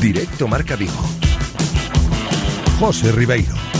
Directo Marca Vigo. José Ribeiro.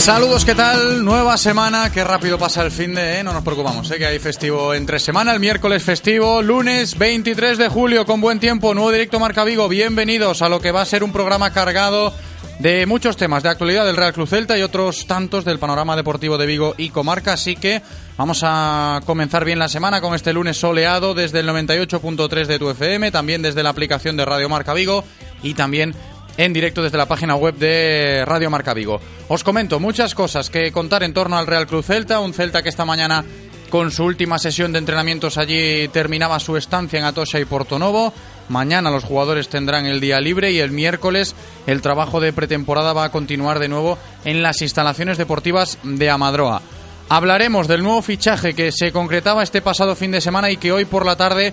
Saludos, ¿qué tal? Nueva semana, qué rápido pasa el fin de, ¿eh? no nos preocupamos, ¿eh? que hay festivo entre semana, el miércoles festivo, lunes 23 de julio con buen tiempo, nuevo directo Marca Vigo, bienvenidos a lo que va a ser un programa cargado de muchos temas de actualidad del Real Cruz Celta y otros tantos del panorama deportivo de Vigo y comarca, así que vamos a comenzar bien la semana con este lunes soleado desde el 98.3 de tu FM, también desde la aplicación de Radio Marca Vigo y también en directo desde la página web de Radio Marca Vigo. Os comento muchas cosas que contar en torno al Real Cruz Celta, un Celta que esta mañana con su última sesión de entrenamientos allí terminaba su estancia en Atocha y Portonovo. Mañana los jugadores tendrán el día libre y el miércoles el trabajo de pretemporada va a continuar de nuevo en las instalaciones deportivas de Amadroa. Hablaremos del nuevo fichaje que se concretaba este pasado fin de semana y que hoy por la tarde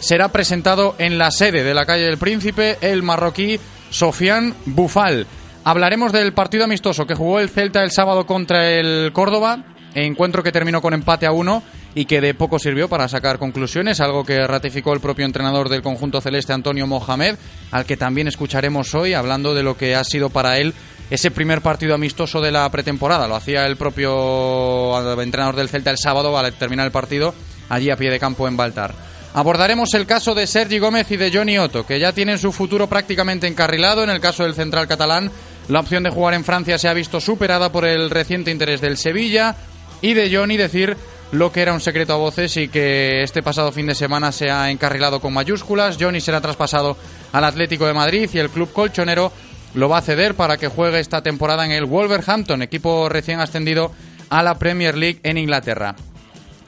será presentado en la sede de la calle del Príncipe, el marroquí Sofian Bufal. Hablaremos del partido amistoso que jugó el Celta el sábado contra el Córdoba, encuentro que terminó con empate a uno y que de poco sirvió para sacar conclusiones, algo que ratificó el propio entrenador del conjunto celeste Antonio Mohamed, al que también escucharemos hoy hablando de lo que ha sido para él ese primer partido amistoso de la pretemporada. Lo hacía el propio entrenador del Celta el sábado al terminar el partido allí a pie de campo en Baltar. Abordaremos el caso de Sergi Gómez y de Johnny Otto, que ya tienen su futuro prácticamente encarrilado. En el caso del central catalán, la opción de jugar en Francia se ha visto superada por el reciente interés del Sevilla. Y de Johnny decir lo que era un secreto a voces y que este pasado fin de semana se ha encarrilado con mayúsculas. Johnny será traspasado al Atlético de Madrid y el club colchonero lo va a ceder para que juegue esta temporada en el Wolverhampton, equipo recién ascendido a la Premier League en Inglaterra.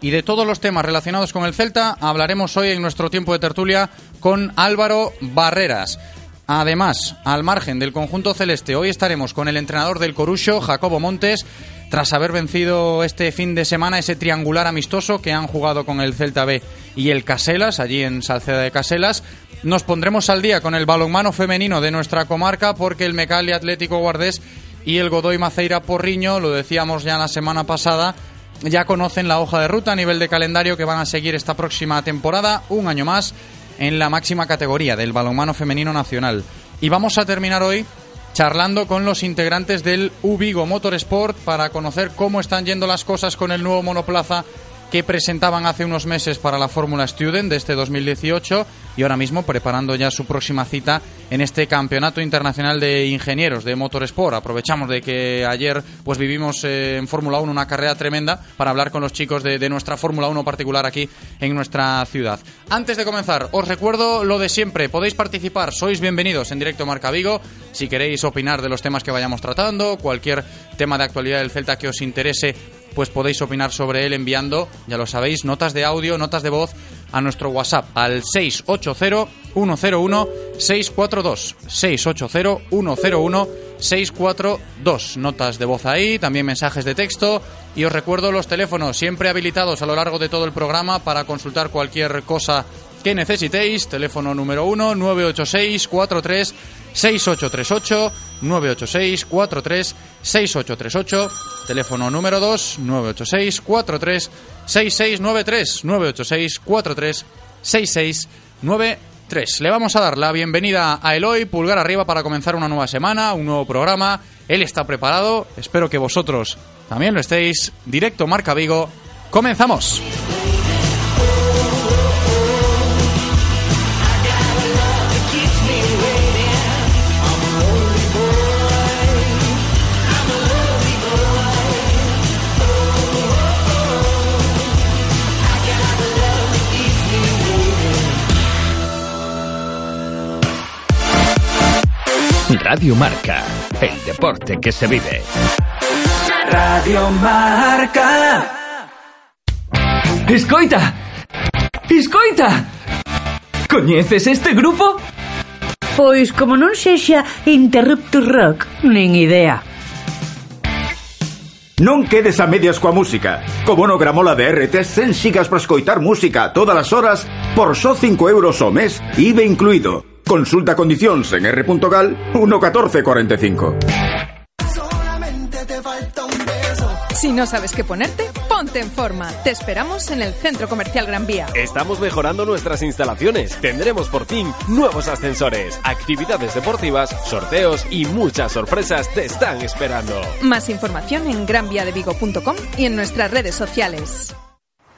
Y de todos los temas relacionados con el Celta hablaremos hoy en nuestro tiempo de tertulia con Álvaro Barreras. Además, al margen del conjunto celeste, hoy estaremos con el entrenador del Corucho, Jacobo Montes, tras haber vencido este fin de semana ese triangular amistoso que han jugado con el Celta B y el Caselas, allí en Salceda de Caselas. Nos pondremos al día con el balonmano femenino de nuestra comarca porque el Mecali Atlético Guardés y el Godoy Maceira Porriño, lo decíamos ya la semana pasada, ya conocen la hoja de ruta a nivel de calendario que van a seguir esta próxima temporada, un año más, en la máxima categoría del balonmano femenino nacional. Y vamos a terminar hoy charlando con los integrantes del Ubigo Motorsport para conocer cómo están yendo las cosas con el nuevo monoplaza que presentaban hace unos meses para la Fórmula Student de este 2018 y ahora mismo preparando ya su próxima cita en este Campeonato Internacional de Ingenieros de Motorsport. Aprovechamos de que ayer pues vivimos eh, en Fórmula 1 una carrera tremenda para hablar con los chicos de, nuestra Fórmula 1 particular aquí en nuestra ciudad. Antes de comenzar, os recuerdo lo de siempre, podéis participar, sois bienvenidos en directo Marca Vigo, si queréis opinar de los temas que vayamos tratando, cualquier tema de actualidad del Celta que os interese pues podéis opinar sobre él enviando, ya lo sabéis, notas de audio, notas de voz a nuestro WhatsApp al 680-101-642. 680-101-642. Notas de voz ahí, también mensajes de texto. Y os recuerdo los teléfonos siempre habilitados a lo largo de todo el programa para consultar cualquier cosa que necesitéis. Teléfono número 1 986 43 6838 986 43 6838 teléfono número 2 986 43 6693 986 43 6693 le vamos a dar la bienvenida a Eloy pulgar arriba para comenzar una nueva semana un nuevo programa. Él está preparado espero que vosotros también lo estéis. Directo Marca Vigo comenzamos Radio Marca, el deporte que se vive. Radio Marca. Escoita! Escoita! Coñeces este grupo? Pois como non sexa Interruptus Rock, nin idea. Non quedes a medias coa música. Co bono gramola de RT 100 sigas para escoitar música a todas as horas por só 5 euros o mes, IVE incluído. Consulta condicións en r.gal 11445. Si no sabes qué ponerte, ponte en forma. Te esperamos en el Centro Comercial Gran Vía. Estamos mejorando nuestras instalaciones. Tendremos por fin nuevos ascensores, actividades deportivas, sorteos y muchas sorpresas te están esperando. Más información en granviadevigo.com y en nuestras redes sociales.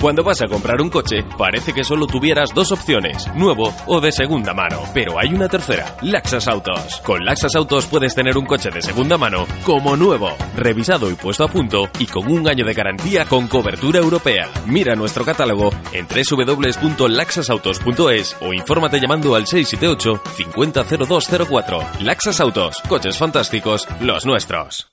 Cuando vas a comprar un coche, parece que solo tuvieras dos opciones, nuevo o de segunda mano. Pero hay una tercera, Laxas Autos. Con Laxas Autos puedes tener un coche de segunda mano como nuevo, revisado y puesto a punto y con un año de garantía con cobertura europea. Mira nuestro catálogo en www.laxasautos.es o infórmate llamando al 678 500204. Laxas Autos, coches fantásticos, los nuestros.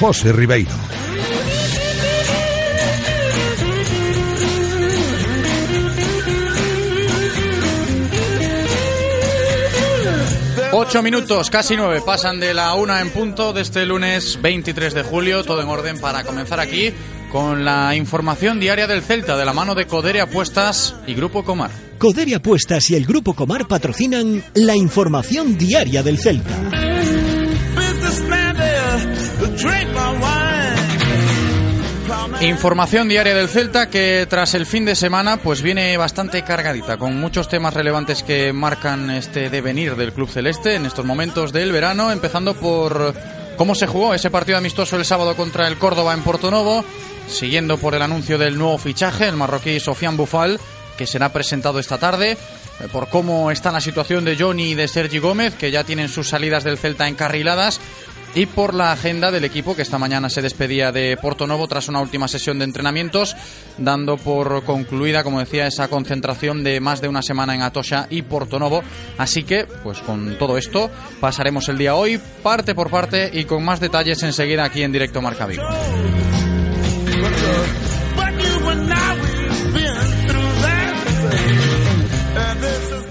José Ribeiro. Ocho minutos, casi nueve, pasan de la una en punto de este lunes 23 de julio, todo en orden para comenzar aquí con la información diaria del Celta de la mano de Codere Apuestas y Grupo Comar. Codere Apuestas y el Grupo Comar patrocinan la información diaria del Celta. Información diaria del Celta que tras el fin de semana pues viene bastante cargadita con muchos temas relevantes que marcan este devenir del club celeste en estos momentos del verano, empezando por cómo se jugó ese partido amistoso el sábado contra el Córdoba en Portonovo, siguiendo por el anuncio del nuevo fichaje, el marroquí Sofian Bufal, que será presentado esta tarde, eh, por cómo está la situación de Johnny y de Sergi Gómez, que ya tienen sus salidas del Celta encarriladas, y por la agenda del equipo que esta mañana se despedía de Porto Novo tras una última sesión de entrenamientos, dando por concluida, como decía, esa concentración de más de una semana en Atocha y Porto Novo. Así que, pues con todo esto, pasaremos el día hoy parte por parte y con más detalles enseguida aquí en directo Marca Vigo.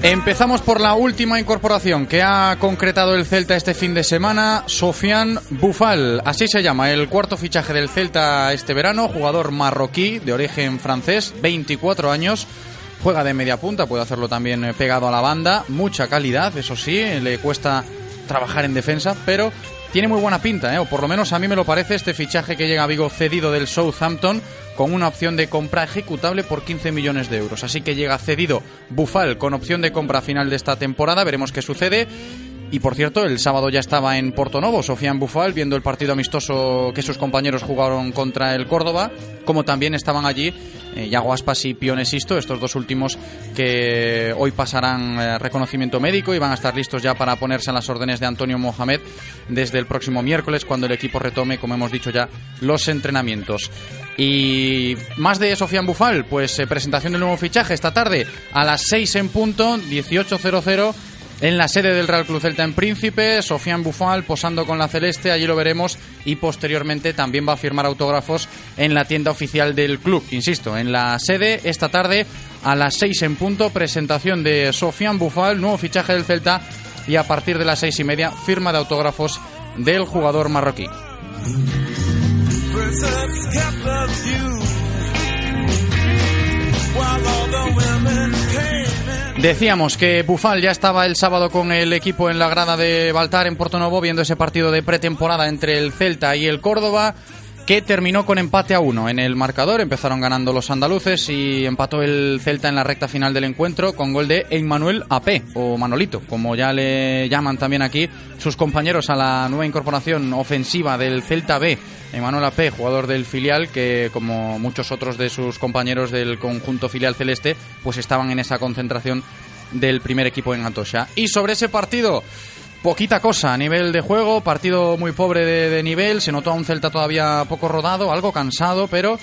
Empezamos por la última incorporación que ha concretado el Celta este fin de semana, Sofian Bufal, así se llama, el cuarto fichaje del Celta este verano, jugador marroquí de origen francés, 24 años, juega de media punta, puede hacerlo también eh, pegado a la banda, mucha calidad, eso sí, le cuesta trabajar en defensa, pero tiene muy buena pinta, ¿eh? o por lo menos a mí me lo parece este fichaje que llega a Vigo cedido del Southampton con una opción de compra ejecutable por 15 millones de euros. Así que llega cedido Bufal con opción de compra final de esta temporada, veremos qué sucede. Y por cierto, el sábado ya estaba en Porto Novo, Sofian Bufal, viendo el partido amistoso que sus compañeros jugaron contra el Córdoba, como también estaban allí eh, Yago Aspas y Pionesisto, estos dos últimos que hoy pasarán eh, reconocimiento médico y van a estar listos ya para ponerse en las órdenes de Antonio Mohamed desde el próximo miércoles, cuando el equipo retome, como hemos dicho ya, los entrenamientos. Y más de Sofian Bufal, pues eh, presentación del nuevo fichaje esta tarde a las 6 en punto, 18.00 en la sede del Real Club Celta en Príncipe, Sofian Bufal posando con la celeste, allí lo veremos y posteriormente también va a firmar autógrafos en la tienda oficial del club, insisto, en la sede esta tarde a las 6 en punto, presentación de Sofian Bufal, nuevo fichaje del Celta y a partir de las seis y media firma de autógrafos del jugador marroquí. Decíamos que Bufal ya estaba el sábado con el equipo en la grada de Baltar en Porto Novo viendo ese partido de pretemporada entre el Celta y el Córdoba que terminó con empate a uno en el marcador. Empezaron ganando los andaluces y empató el Celta en la recta final del encuentro con gol de Emmanuel AP o Manolito, como ya le llaman también aquí sus compañeros a la nueva incorporación ofensiva del Celta B. Emmanuel AP, jugador del filial, que como muchos otros de sus compañeros del conjunto filial celeste, pues estaban en esa concentración del primer equipo en Antosha. Y sobre ese partido, poquita cosa a nivel de juego, partido muy pobre de, nivel, se notó a un Celta todavía poco rodado, algo cansado, pero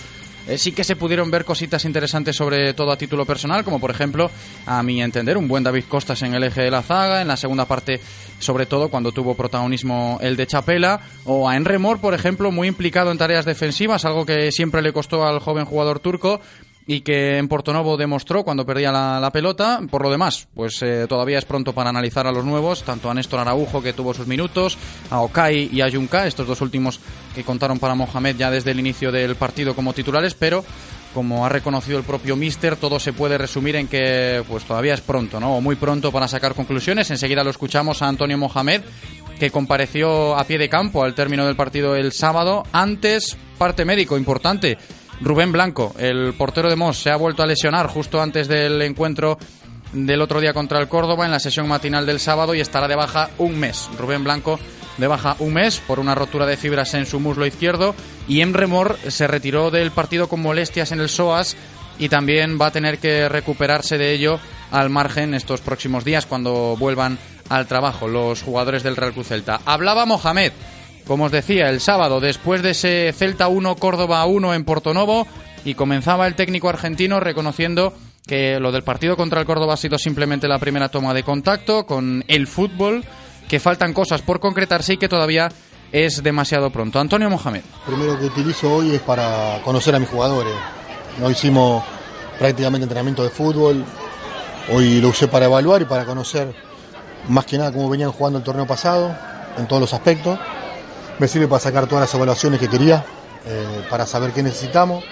eh, sí que se pudieron ver cositas interesantes sobre todo a título personal, como por ejemplo, a mi entender, un buen David Costas en el eje de la zaga, en la segunda parte, sobre todo cuando tuvo protagonismo el de Chapela, o a Enremor, por ejemplo, muy implicado en tareas defensivas, algo que siempre le costó al joven jugador turco, y que en Portonovo demostró cuando perdía la, pelota. Por lo demás, pues eh, todavía es pronto para analizar a los nuevos, tanto a Néstor Araujo, que tuvo sus minutos, a Okai y a Junca, estos dos últimos que contaron para Mohamed ya desde el inicio del partido como titulares, pero como ha reconocido el propio Mister, todo se puede resumir en que pues todavía es pronto, ¿no? O muy pronto para sacar conclusiones. Enseguida lo escuchamos a Antonio Mohamed, que compareció a pie de campo al término del partido el sábado. Antes, parte médico importante Rubén Blanco, el portero de Moss, se ha vuelto a lesionar justo antes del encuentro del otro día contra el Córdoba en la sesión matinal del sábado y estará de baja un mes. Rubén Blanco de baja un mes por una rotura de fibras en su muslo izquierdo y Emre Mor se retiró del partido con molestias en el psoas y también va a tener que recuperarse de ello al margen estos próximos días cuando vuelvan al trabajo los jugadores del Real Cruz Celta. Hablaba Mohamed como os decía, el sábado, después de ese Celta 1, Córdoba 1 en Portonovo, y comenzaba el técnico argentino reconociendo que lo del partido contra el Córdoba ha sido simplemente la primera toma de contacto con el fútbol, que faltan cosas por concretarse y que todavía es demasiado pronto. Antonio Mohamed. Primero que utilizo hoy es para conocer a mis jugadores. No hicimos prácticamente entrenamiento de fútbol. Hoy lo usé para evaluar y para conocer más que nada cómo venían jugando el torneo pasado, en todos los aspectos me sirve para sacar todas las evaluaciones que quería, eh, para saber qué necesitamos.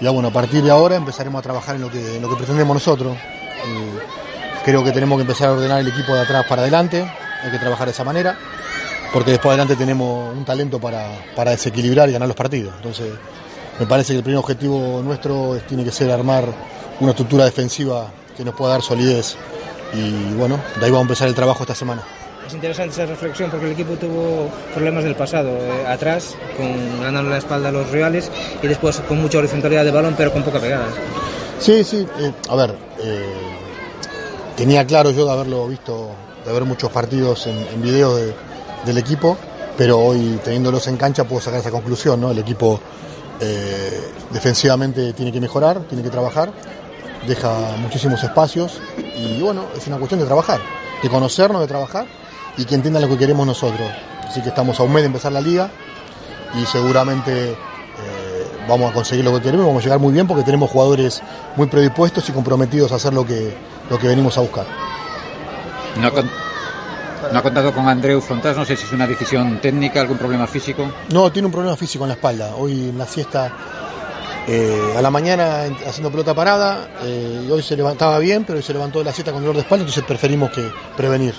Y bueno, a partir de ahora empezaremos a trabajar en lo que, lo que pretendemos nosotros. creo que tenemos que empezar a ordenar el equipo de atrás para adelante, hay que trabajar de esa manera, porque después adelante tenemos un talento para, para desequilibrar y ganar los partidos. Entonces, me parece que el primer objetivo nuestro tiene que ser armar una estructura defensiva que nos pueda dar solidez. Y bueno, de ahí vamos a empezar el trabajo esta semana es interesante esa reflexión porque el equipo tuvo problemas del pasado, eh, atrás, con ganando la espalda a los rivales y después con mucha horizontalidad de balón pero con poca pegada. Sí, sí, eh, a ver, eh, tenía claro yo de haberlo visto, de ver muchos partidos en, en video del equipo pero hoy teniéndolos en cancha puedo sacar esa conclusión, ¿no? El equipo eh, defensivamente tiene que mejorar, tiene que trabajar, deja muchísimos espacios y bueno, es una cuestión de trabajar, de conocernos, de trabajar y que entiendan lo que queremos nosotros. Así que estamos a un mes de empezar la liga y seguramente eh, vamos a conseguir lo que queremos, vamos a llegar muy bien porque tenemos jugadores muy predispuestos y comprometidos a hacer lo que, lo que venimos a buscar. No ha, con- no ha contado con Andreu Fontás, no sé si es una decisión técnica, algún problema físico. No, tiene un problema físico en la espalda. Hoy en la siesta, eh, a la mañana en- haciendo pelota parada, eh, y hoy se levantaba bien, pero hoy se levantó de la siesta con dolor de espalda, entonces preferimos que prevenir.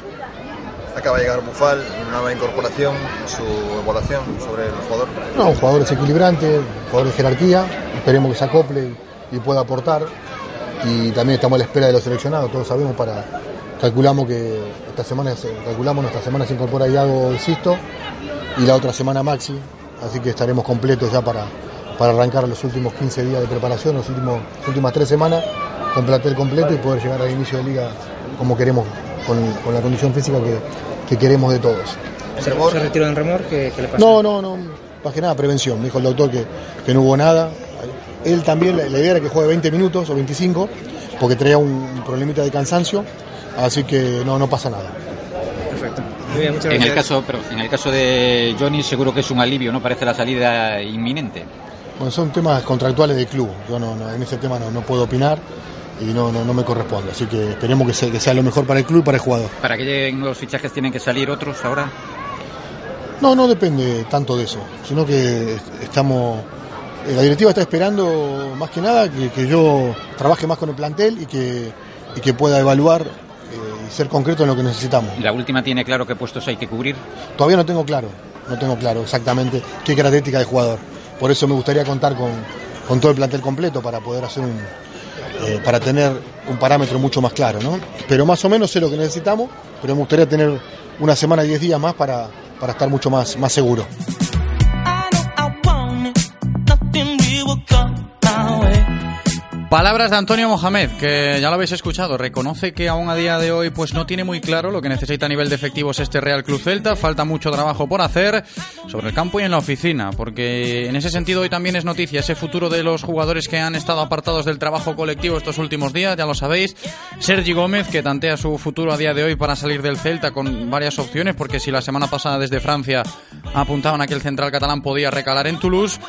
Acaba de llegar Bufal, una nueva incorporación, su evaluación sobre el jugador. No, un jugador desequilibrante, un jugador de jerarquía, esperemos que se acople y, pueda aportar. Y también estamos a la espera de los seleccionados, todos sabemos para. Calculamos que esta semana se- calculamos nuestra semana se incorpora Iago Sisto y la otra semana Maxi, así que estaremos completos ya para, para arrancar los últimos 15 días de preparación, las últimas tres semanas con plantel completo y poder llegar al inicio de liga como queremos, con, con la condición física que, que queremos de todos. ¿Se, se retiró en remor? ¿Qué, qué le pasó? No, no, no, más que nada prevención. Me dijo el doctor que, que no hubo nada. Él también, la la idea era que juegue 20 minutos o 25, porque traía un problemita de cansancio, así que no, no pasa nada. Perfecto. Muy bien, muchas En el, caso, pero en el caso de Johnny seguro que es un alivio, ¿no? Parece la salida inminente. Bueno, son temas contractuales del club. Yo no, no- en ese tema no, no puedo opinar y no, no, no me corresponde. Así que esperemos que sea, que sea lo mejor para el club y para el jugador. Para que lleguen nuevos fichajes tienen que salir otros ahora. No, no depende tanto de eso, sino que estamos. eh, La directiva está esperando más que nada que, que yo trabaje más con el plantel y que, y que pueda evaluar eh, y ser concreto en lo que necesitamos. La última tiene claro qué puestos hay que cubrir. Todavía no tengo claro, no tengo claro exactamente qué característica de jugador. Por eso me gustaría contar con, con todo el plantel completo para poder hacer un. Eh, para tener un parámetro mucho más claro, ¿no? Pero más o menos sé lo que necesitamos, pero me gustaría tener una semana y diez días más para, para estar mucho más, más seguro. Palabras de Antonio Mohamed, que ya lo habéis escuchado, reconoce que aún a día de hoy pues no tiene muy claro lo que necesita a nivel de efectivos este Real Club Celta, falta mucho trabajo por hacer sobre el campo y en la oficina, porque en ese sentido hoy también es noticia ese futuro de los jugadores que han estado apartados del trabajo colectivo estos últimos días, ya lo sabéis, Sergi Gómez que tantea su futuro a día de hoy para salir del Celta con varias opciones, porque si la semana pasada desde Francia apuntaban a que el central catalán podía recalar en Toulouse,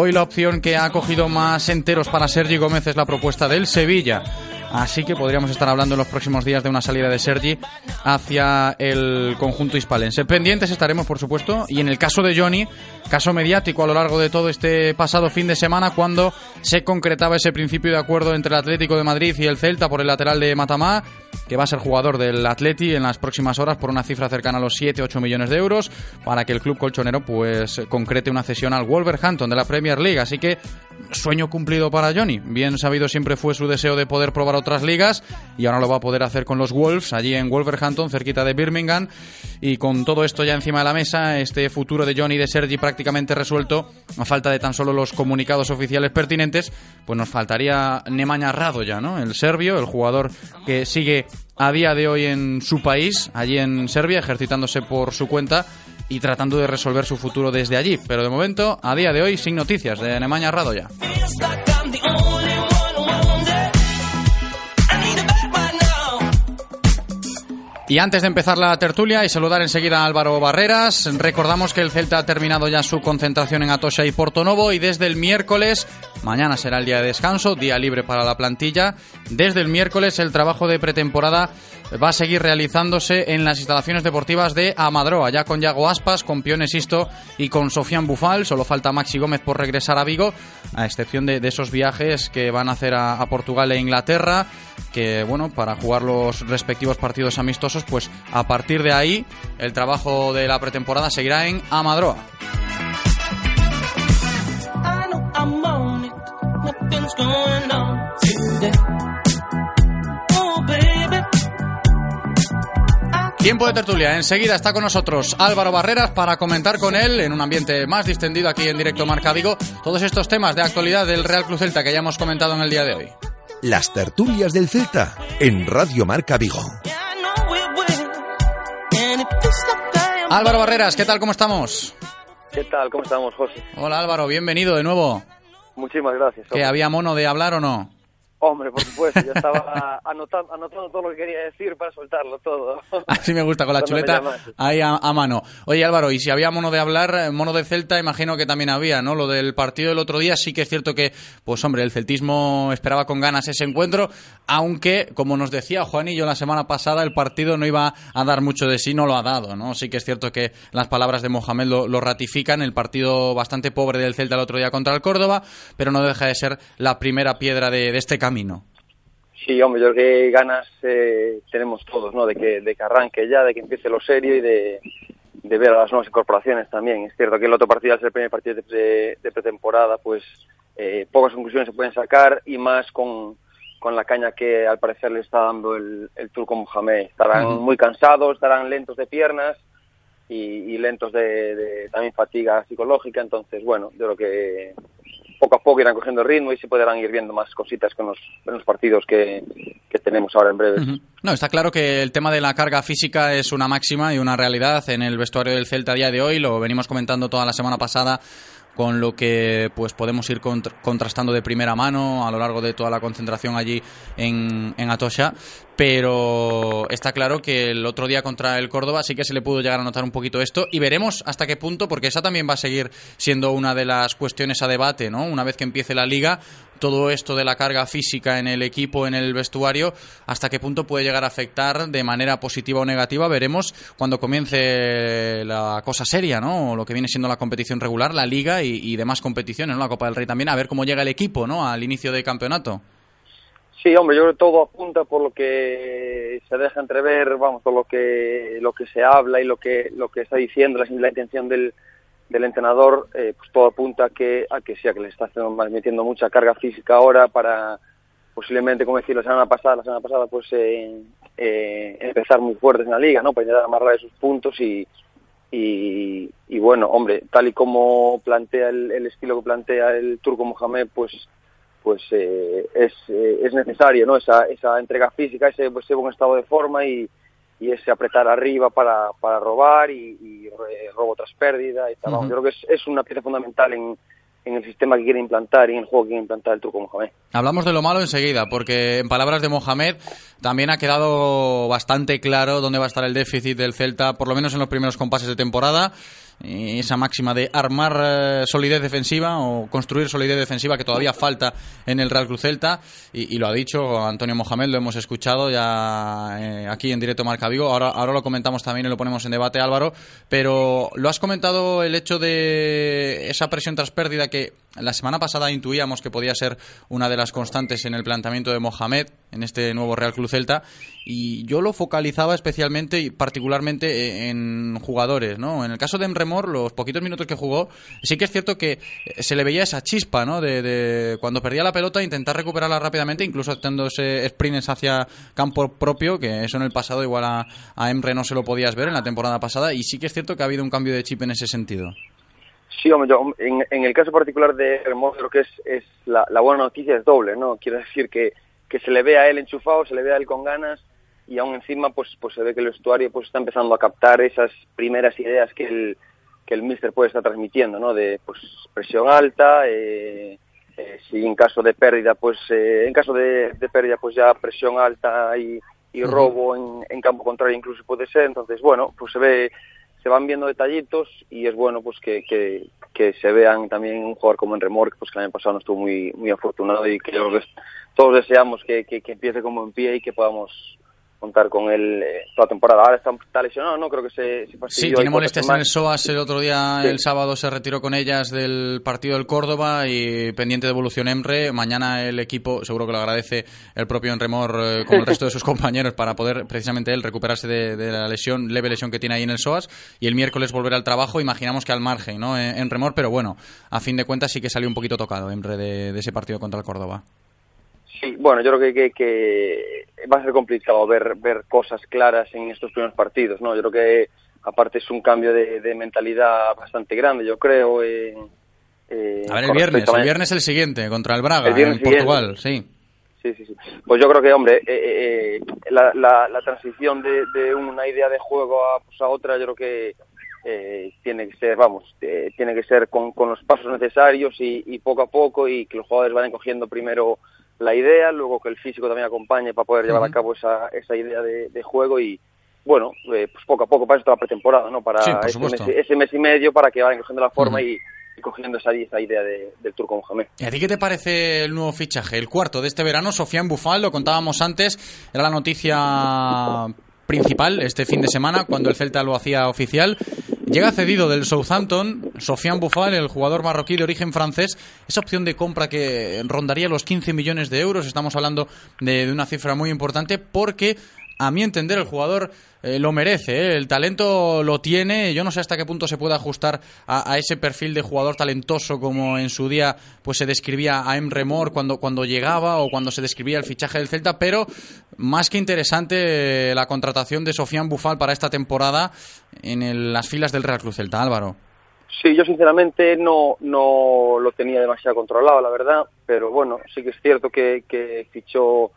Hoy la opción que ha cogido más enteros para Sergi Gómez es la propuesta del Sevilla. Así que podríamos estar hablando en los próximos días de una salida de Sergi hacia el conjunto hispalense. Pendientes estaremos, por supuesto, y en el caso de Johnny, caso mediático a lo largo de todo este pasado fin de semana, cuando se concretaba ese principio de acuerdo entre el Atlético de Madrid y el Celta por el lateral de Matamá, que va a ser jugador del Atleti en las próximas horas por una cifra cercana a los 7-8 millones de euros, para que el club colchonero pues concrete una cesión al Wolverhampton de la Premier League. Así que sueño cumplido para Johnny. Bien sabido siempre fue su deseo de poder probar otras ligas y ahora lo va a poder hacer con los Wolves, allí en Wolverhampton, cerquita de Birmingham. Y con todo esto ya encima de la mesa, este futuro de Johnny y de Sergi prácticamente resuelto, a falta de tan solo los comunicados oficiales pertinentes, pues nos faltaría Nemanja Radoja, ¿no? El serbio, el jugador que sigue a día de hoy en su país, allí en Serbia, ejercitándose por su cuenta y tratando de resolver su futuro desde allí. Pero de momento, a día de hoy, sin noticias de Nemanja Radoja. Y antes de empezar la tertulia y saludar enseguida a Álvaro Barreras, recordamos que el Celta ha terminado ya su concentración en Atocha y Portonovo y desde el miércoles, mañana será el día de descanso, día libre para la plantilla, desde el miércoles el trabajo de pretemporada va a seguir realizándose en las instalaciones deportivas de Amadroa, ya con Yago Aspas, con Pione Sisto y con Sofian Bufal, solo falta Maxi Gómez por regresar a Vigo, a excepción de, de esos viajes que van a hacer a, a Portugal e Inglaterra, que bueno, para jugar los respectivos partidos amistosos, pues a partir de ahí el trabajo de la pretemporada seguirá en Amadroa. Tiempo de tertulia. Enseguida está con nosotros Álvaro Barreras para comentar con él en un ambiente más distendido aquí en directo Marca Vigo todos estos temas de actualidad del Real Club Celta que ya hemos comentado en el día de hoy. Las tertulias del Celta en Radio Marca Vigo. Álvaro Barreras, ¿qué tal? ¿Cómo estamos? ¿Qué tal? ¿Cómo estamos, José? Hola Álvaro, bienvenido de nuevo. Muchísimas gracias. ¿Que había mono de hablar o no? Hombre, por supuesto, yo estaba anotando, anotando todo lo que quería decir para soltarlo todo. Así me gusta, con la chuleta ahí a, a, mano. Oye Álvaro, y si había mono de hablar, eh, mono de Celta, imagino que también había, ¿no? Lo del partido del otro día sí que es cierto que, pues hombre, el celtismo esperaba con ganas ese encuentro, aunque, como nos decía Juanillo la semana pasada, el partido no iba a dar mucho de sí, no lo ha dado, ¿no? Sí que es cierto que las palabras de Mohamed lo, lo ratifican, el partido bastante pobre del Celta el otro día contra el Córdoba, pero no deja de ser la primera piedra de, de este camino. Sí, hombre, yo creo que ganas eh, tenemos todos, ¿no? De que, de que arranque ya, de que empiece lo serio y de, de ver a las nuevas incorporaciones también. Es cierto que el otro partido, al ser el primer partido de, de, de pretemporada, pues eh, pocas conclusiones se pueden sacar y más con, con la caña que al parecer le está dando el, el Turco Mohamed. Estarán uh -huh. muy cansados, estarán lentos de piernas y, y lentos de, de, también fatiga psicológica. Entonces, bueno, yo creo que poco a poco irán cogiendo ritmo y se podrán ir viendo más cositas con los, partidos que, tenemos ahora en breve. No, está claro que el tema de la carga física es una máxima y una realidad en el vestuario del Celta a día de hoy. Lo venimos comentando toda la semana pasada con lo que pues podemos ir contra contrastando de primera mano a lo largo de toda la concentración allí en, en Atocha pero está claro que el otro día contra el Córdoba sí que se le pudo llegar a notar un poquito esto y veremos hasta qué punto, porque esa también va a seguir siendo una de las cuestiones a debate, ¿no? Una vez que empiece la liga, todo esto de la carga física en el equipo, en el vestuario, hasta qué punto puede llegar a afectar de manera positiva o negativa, veremos cuando comience la cosa seria, ¿no? Lo que viene siendo la competición regular, la liga y, demás competiciones, ¿no? La Copa del Rey también, a ver cómo llega el equipo, ¿no? Al inicio del campeonato. Sí, hombre, yo creo que todo apunta por lo que se deja entrever, vamos, por lo que lo que se habla y lo que lo que está diciendo, la intención del, del entrenador, eh, pues todo apunta a que a que sí, a que le está haciendo, metiendo mucha carga física ahora para posiblemente, como decir, la semana pasada, la semana pasada, pues eh, eh, empezar muy fuertes en la liga, ¿no? Para intentar amarrar esos puntos y, y, bueno, hombre, tal y como plantea el, el estilo que plantea el turco Mohamed, pues pues eh, es, eh, es necesario ¿no? esa, esa entrega física, ese, ese buen estado de forma y, y ese apretar arriba para, para robar y, y robo tras pérdida. Y tal. Uh -huh. Yo creo que es, es una pieza fundamental en, en el sistema que quiere implantar y en el juego que quiere implantar el turco Mohamed. Hablamos de lo malo enseguida, porque en palabras de Mohamed también ha quedado bastante claro dónde va a estar el déficit del Celta, por lo menos en los primeros compases de temporada esa máxima de armar eh, solidez defensiva o construir solidez defensiva que todavía falta en el Real Cruz Celta. Y, y lo ha dicho Antonio Mohamed, lo hemos escuchado ya eh, aquí en directo Marca Vigo, ahora, ahora lo comentamos también y lo ponemos en debate Álvaro, pero lo has comentado el hecho de esa presión tras pérdida que la semana pasada intuíamos que podía ser una de las constantes en el planteamiento de Mohamed en este nuevo Real Club Celta y yo lo focalizaba especialmente y particularmente en jugadores, ¿no? En el caso de Los poquitos minutos que jugó, sí que es cierto que se le veía esa chispa, ¿no? De, cuando perdía la pelota intentar recuperarla rápidamente, incluso haciéndose sprints hacia campo propio, que eso en el pasado igual a, a Emre no se lo podías ver en la temporada pasada y sí que es cierto que ha habido un cambio de chip en ese sentido. Sí, hombre, yo, en, el caso particular de Hermoso, creo que es, es la, la, buena noticia es doble, ¿no? Quiero decir que, que se le ve a él enchufado, se le ve a él con ganas y aún encima pues, pues se ve que el vestuario pues está empezando a captar esas primeras ideas que el, que el míster puede estar transmitiendo, ¿no? De pues presión alta, eh, eh, si en caso de pérdida, pues eh, en caso de, de, pérdida pues ya presión alta y, y robo en, en campo contrario incluso puede ser, entonces bueno, pues se ve se van viendo detallitos y es bueno pues que, que, que se vean también un jugador como en remorque pues que el año pasado no estuvo muy muy afortunado y que todos deseamos que, que, que empiece como en pie y que podamos contar con él eh, toda la temporada. Ahora está, está, lesionado, ¿no? Creo que se, se Sí, tiene molestias en el SOAS. El otro día, sí. el sábado, se retiró con ellas del partido del Córdoba y pendiente de evolución Emre. Mañana el equipo, seguro que lo agradece el propio Enremor, eh, como el resto de sus compañeros, para poder precisamente él recuperarse de, de, la lesión, leve lesión que tiene ahí en el SOAS. Y el miércoles volver al trabajo. Imaginamos que al margen, ¿no? Enremor, pero bueno, a fin de cuentas sí que salió un poquito tocado Emre de, de ese partido contra el Córdoba. Sí, bueno, yo creo que, que, que, va a ser complicado ver, ver cosas claras en estos primeros partidos, ¿no? Yo creo que aparte es un cambio de, de mentalidad bastante grande, yo creo. Eh, eh, a ver, el viernes, el viernes el siguiente, contra el Braga, el en Portugal, sí. Sí, sí, sí. Pues yo creo que, hombre, eh, la, la, la, transición de, de, una idea de juego a, pues a otra, yo creo que eh, tiene que ser, vamos, eh, tiene que ser con, con los pasos necesarios y, y poco a poco y que los jugadores vayan cogiendo primero la idea, luego que el físico también acompañe para poder llevar a cabo esa, esa idea de, de juego y bueno, eh, pues poco a poco para eso está la pretemporada, ¿no? Para Sí, ese, mes, ese mes y medio para que vayan cogiendo la forma y, y cogiendo esa, esa idea de- del turco Mohamed. ¿Y a ti qué te parece el nuevo fichaje? El cuarto de este verano, Sofian Bufal, lo contábamos antes, era la noticia principal este fin de semana cuando el Celta lo hacía oficial. Llega cedido del Southampton, Sofian Bufal, el jugador marroquí de origen francés, esa opción de compra que rondaría los 15 millones de euros, estamos hablando de, de una cifra muy importante porque a mi entender el jugador eh, lo merece, ¿eh? el talento lo tiene, yo no sé hasta qué punto se puede ajustar a, ese perfil de jugador talentoso como en su día pues se describía a Emre Mor cuando, cuando llegaba o cuando se describía el fichaje del Celta, pero más que interesante eh, la contratación de Sofian Bufal para esta temporada en el- las filas del Real Cruz Celta, Álvaro. Sí, yo sinceramente no, no lo tenía demasiado controlado, la verdad, pero bueno, sí que es cierto que fichó,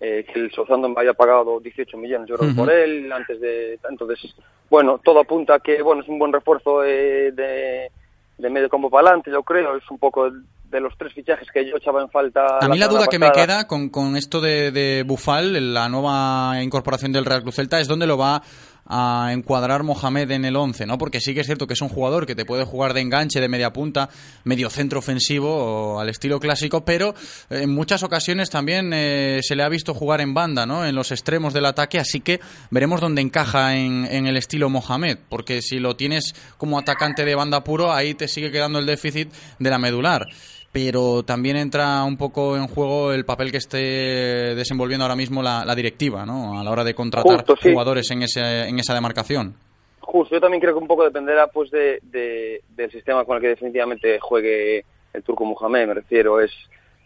eh, que el Southampton había pagado 18 millones de euros por él, antes de, entonces, bueno, todo apunta a que, bueno, es un buen refuerzo eh, de, de medio campo para adelante, yo creo, es un poco de los tres fichajes que yo echaba en falta. A mí la duda que me queda con, con esto de, de Bufal, la nueva incorporación del Real Cruz Celta, es dónde lo va a encuadrar Mohamed en el 11, ¿no? Porque sí que es cierto que es un jugador que te puede jugar de enganche, de media punta, medio centro ofensivo o al estilo clásico, pero eh, en muchas ocasiones también eh, se le ha visto jugar en banda, ¿no? En los extremos del ataque, así que veremos dónde encaja en, en el estilo Mohamed, porque si lo tienes como atacante de banda puro, ahí te sigue quedando el déficit de la medular pero también entra un poco en juego el papel que esté desenvolviendo ahora mismo la, la directiva, ¿no? A la hora de contratar Justo, sí. jugadores en, ese, en esa demarcación. Justo, yo también creo que un poco dependerá pues de, de- del sistema con el que definitivamente juegue el turco Mohamed, me refiero, es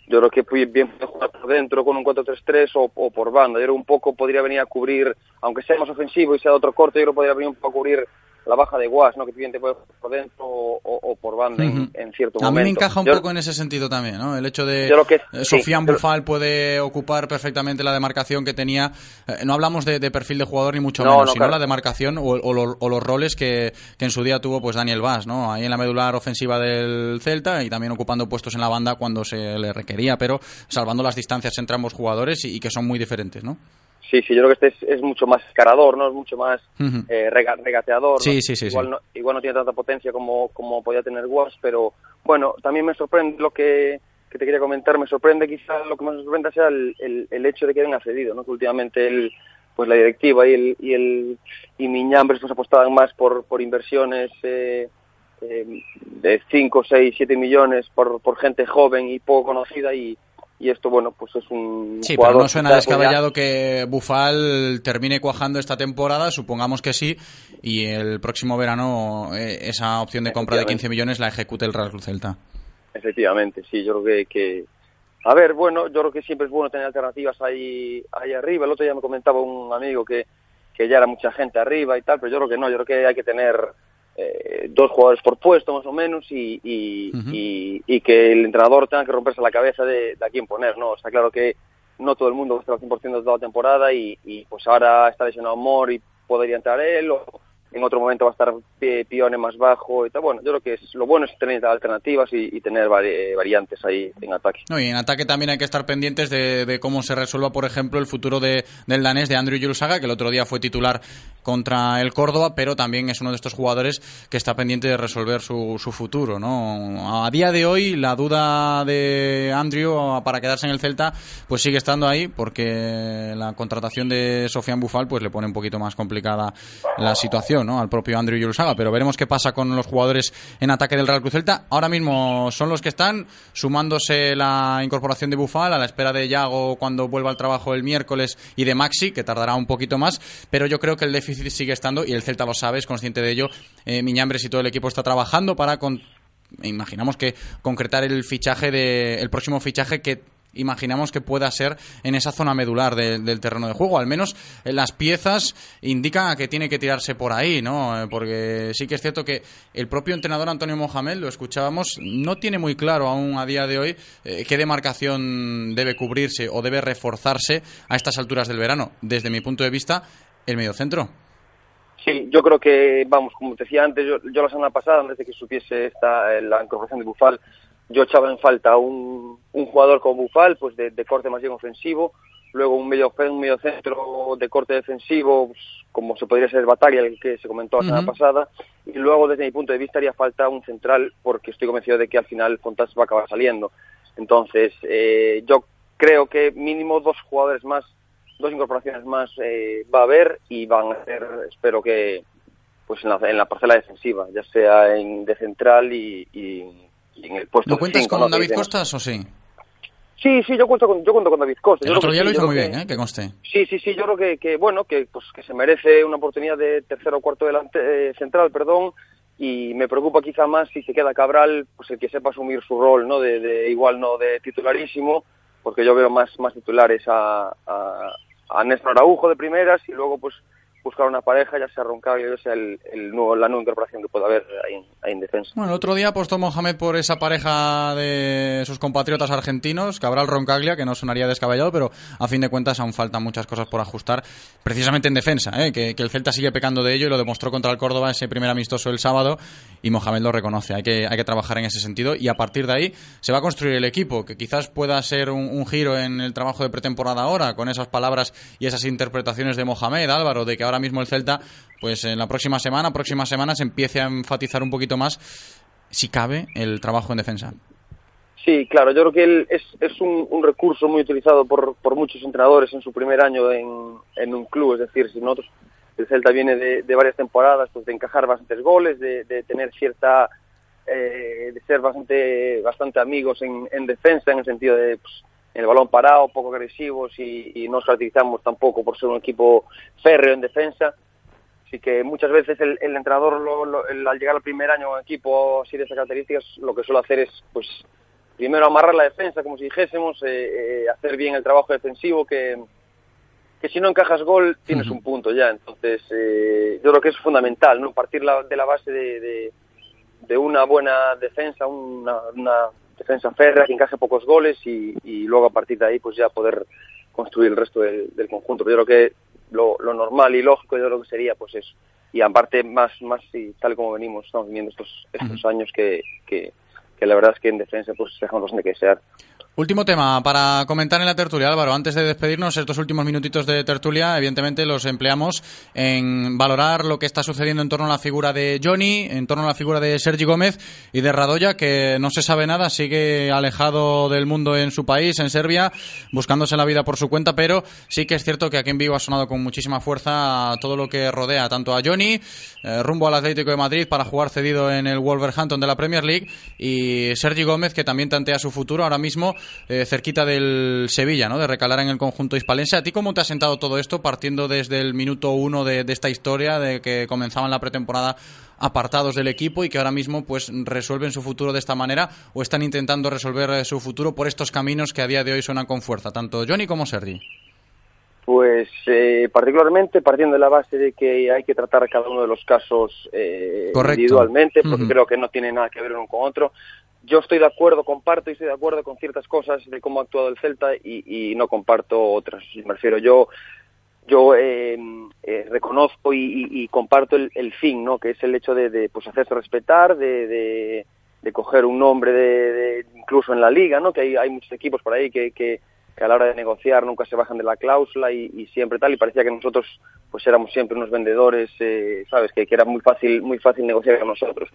yo creo que bien puede jugar por dentro con un 4-3-3 o, o por banda, yo creo que un poco podría venir a cubrir, aunque sea más ofensivo y sea de otro corte, yo creo que podría venir un poco a cubrir la baja de Guas, ¿no? que bien te puede por dentro o, o- por banda en- Ujú. en, cierto A mí momento. me encaja un Yo- poco en ese sentido también, ¿no? El hecho de que- eh, sí, yo- Bufal puede ocupar perfectamente la demarcación que tenía. eh, no hablamos de, de perfil de jugador ni mucho No, menos, no, sino claro. la demarcación o, o lo- o los roles que, que en su día tuvo pues Daniel Vaz, ¿no? Ahí en la medular ofensiva del Celta y también ocupando puestos en la banda cuando se le requería, pero salvando las distancias entre ambos jugadores y, y que son muy diferentes, ¿no? Sí, sí, yo creo que este es, es mucho más escarador, ¿no? Es mucho más eh, rega- regateador. ¿no? Sí, sí, sí, Igual, sí. No, igual no tiene tanta potencia como, como podía tener Guas, pero bueno, también me sorprende lo que, que te quería comentar, me sorprende quizá lo que más me sorprende sea el, el, el hecho de que hayan accedido, ¿no? Que últimamente el, pues la directiva y el y el y Miñambres pues apostaban más por, por inversiones eh, eh, de 5, 6, 7 millones por, por gente joven y poco conocida y, y esto, bueno, pues es un Sí, pero no suena descabellado que Bufal termine cuajando esta temporada, supongamos que sí, y el próximo verano eh, esa opción de compra de 15 millones la ejecute el Real Cruz Celta. Efectivamente, sí, yo creo que, que... A ver, bueno, yo creo que siempre es bueno tener alternativas ahí, ahí arriba. El otro día me comentaba un amigo que, que ya era mucha gente arriba y tal, pero yo creo que no, yo creo que hay que tener eh, dos jugadores por puesto más o menos y, y, y, y que el entrenador tenga que romperse la cabeza de, de a quién poner, ¿no? Está claro que no todo el mundo va a estar al 100% de toda la temporada y, y pues ahora está lesionado Mor y podría entrar él o en otro momento va a estar Pi- Pione más bajo y tal. Bueno, yo creo que es, lo bueno es tener alternativas y, tener vari- variantes ahí en ataque. No, y en ataque también hay que estar pendientes de, cómo se resuelva, por ejemplo, el futuro de, del danés de Andrew Yulsaga, que el otro día fue titular contra el Córdoba, pero también es uno de estos jugadores que está pendiente de resolver su, su futuro. ¿no? A día de hoy, la duda de Andrew para quedarse en el Celta pues sigue estando ahí, porque la contratación de Sofian Bufal pues le pone un poquito más complicada la situación al propio Andrew Yulsaga, pero veremos qué pasa con los jugadores en ataque del Real Cruz Celta. Ahora mismo son los que están, sumándose la incorporación de Bufal a la espera de Yago cuando vuelva al trabajo el miércoles y de Maxi, que tardará un poquito más, pero yo creo que el déficit sigue estando y el Celta lo sabe, es consciente de ello. Eh, Miñambres y todo el equipo está trabajando para con imaginamos que concretar el fichaje de el próximo fichaje que imaginamos que pueda ser en esa zona medular de- del terreno de juego. Al menos eh, las piezas indican a que tiene que tirarse por ahí, ¿no? Eh, Porque sí que es cierto que el propio entrenador Antonio Mohamed, lo escuchábamos, no tiene muy claro aún a día de hoy eh, qué demarcación debe cubrirse o debe reforzarse a estas alturas del verano. Desde mi punto de vista, el mediocentro. Sí, yo creo que, vamos, como te decía antes, yo, yo la semana pasada, antes de que supiese esta, la incorporación de Bufal, yo echaba en falta un, un jugador como Bufal, pues de, de corte más bien ofensivo, luego un medio, un medio centro de corte defensivo, pues, como se podría ser Batalla, el que se comentó la semana pasada, y luego desde mi punto de vista haría falta un central, porque estoy convencido de que al final Fontas va a acabar saliendo. Entonces, eh, yo creo que mínimo dos jugadores más, dos incorporaciones más eh, va a haber y van a ser, espero que, pues en la, en la parcela defensiva, ya sea en de central y, y- y en el puesto ¿No cuentas cinco, con David. Costas o sí? Sí, sí, yo cuento con, yo cuento con David Costa. El Yo otro día que lo sí, hizo muy bien, que- ¿eh? Que conste. Sí, sí, sí, yo creo que, que bueno, que pues que se merece una oportunidad de tercero o cuarto delante, eh, central, perdón, y me preocupa quizá más si se queda Cabral, pues el que sepa asumir su rol, ¿no? De, de igual no de titularísimo, porque yo veo más más titulares a, a, a Néstor Araujo de primeras y luego pues buscar una pareja, ya sea Roncaglia, ya sea el, el nuevo, la nueva incorporación que pueda haber ahí, ahí en defensa. Bueno, el otro día apostó Mohamed por esa pareja de sus compatriotas argentinos, Cabral Roncaglia, que no sonaría descabellado, pero a fin de cuentas aún faltan muchas cosas por ajustar, precisamente en defensa, ¿eh? que, que el Celta sigue pecando de ello y lo demostró contra el Córdoba ese primer amistoso el sábado y Mohamed lo reconoce. Hay que, hay que trabajar en ese sentido y a partir de ahí se va a construir el equipo, que quizás pueda ser un, un giro en el trabajo de pretemporada ahora, con esas palabras y esas interpretaciones de Mohamed, Álvaro, de que ahora mismo el Celta, pues en la próxima semana, próximas semanas, empiece a enfatizar un poquito más si cabe, el trabajo en defensa. Sí, claro, yo creo que él es, es un, un recurso muy utilizado por, por muchos entrenadores en su primer año en, en un club, es decir, si nosotros, el Celta viene de, de varias temporadas, pues de encajar bastantes goles, de, de tener cierta, eh, de ser bastante, bastante amigos en, en defensa, en el sentido de pues, el balón parado, poco agresivos y, y no nos caracterizamos tampoco por ser un equipo férreo en defensa. Así que muchas veces el, el entrenador, lo- lo- el- al llegar al primer año a un equipo así de esas características, lo que suele hacer es, pues, primero amarrar la defensa, como si dijésemos, eh, eh, hacer bien el trabajo defensivo, que, que si no encajas gol tienes un punto ya. Entonces, eh, yo creo que es fundamental, ¿no? Partir la- de la base de, de, de una buena defensa, una, una defensa férrea que encaje pocos goles y, y luego a partir de ahí, pues ya poder construir el resto del, del conjunto. Yo creo que lo, lo normal y lógico yo creo que sería pues eso. Y aparte más, más y tal como venimos, estamos viviendo estos, estos años que, que, que la verdad es que en defensa pues dejamos bastante que desear. Último tema para comentar en la tertulia, Álvaro. Antes de despedirnos, estos últimos minutitos de tertulia, evidentemente los empleamos en valorar lo que está sucediendo en torno a la figura de Johnny, en torno a la figura de Sergi Gómez y de Radoya, que no se sabe nada, sigue alejado del mundo en su país, en Serbia, buscándose la vida por su cuenta, pero sí que es cierto que aquí en Vigo ha sonado con muchísima fuerza todo lo que rodea tanto a Johnny, eh, rumbo al Atlético de Madrid para jugar cedido en el Wolverhampton de la Premier League, y Sergi Gómez, que también tantea su futuro ahora mismo eh, cerquita del Sevilla, ¿no? De recalar en el conjunto hispalense. ¿A ti cómo te ha sentado todo esto partiendo desde el minuto uno de, de esta historia, de que comenzaban la pretemporada apartados del equipo y que ahora mismo pues resuelven su futuro de esta manera o están intentando resolver eh, su futuro por estos caminos que a día de hoy suenan con fuerza, tanto Johnny como Sergi? Pues eh, particularmente partiendo de la base de que hay que tratar cada uno de los casos eh, individualmente, porque creo que no tiene nada que ver uno con otro. Yo estoy de acuerdo, comparto y estoy de acuerdo con ciertas cosas de cómo ha actuado el Celta y, y no comparto otras. Me refiero, yo yo eh, eh, reconozco y, y- comparto el, fin, ¿no? Que es el hecho de, de, pues hacerse respetar, de, de, de coger un nombre de, de- incluso en la liga, ¿no? Que hay, hay muchos equipos por ahí que, que, que a la hora de negociar nunca se bajan de la cláusula y, y siempre tal y parecía que nosotros pues éramos siempre unos vendedores, eh, sabes, que, que era muy fácil muy fácil negociar con nosotros.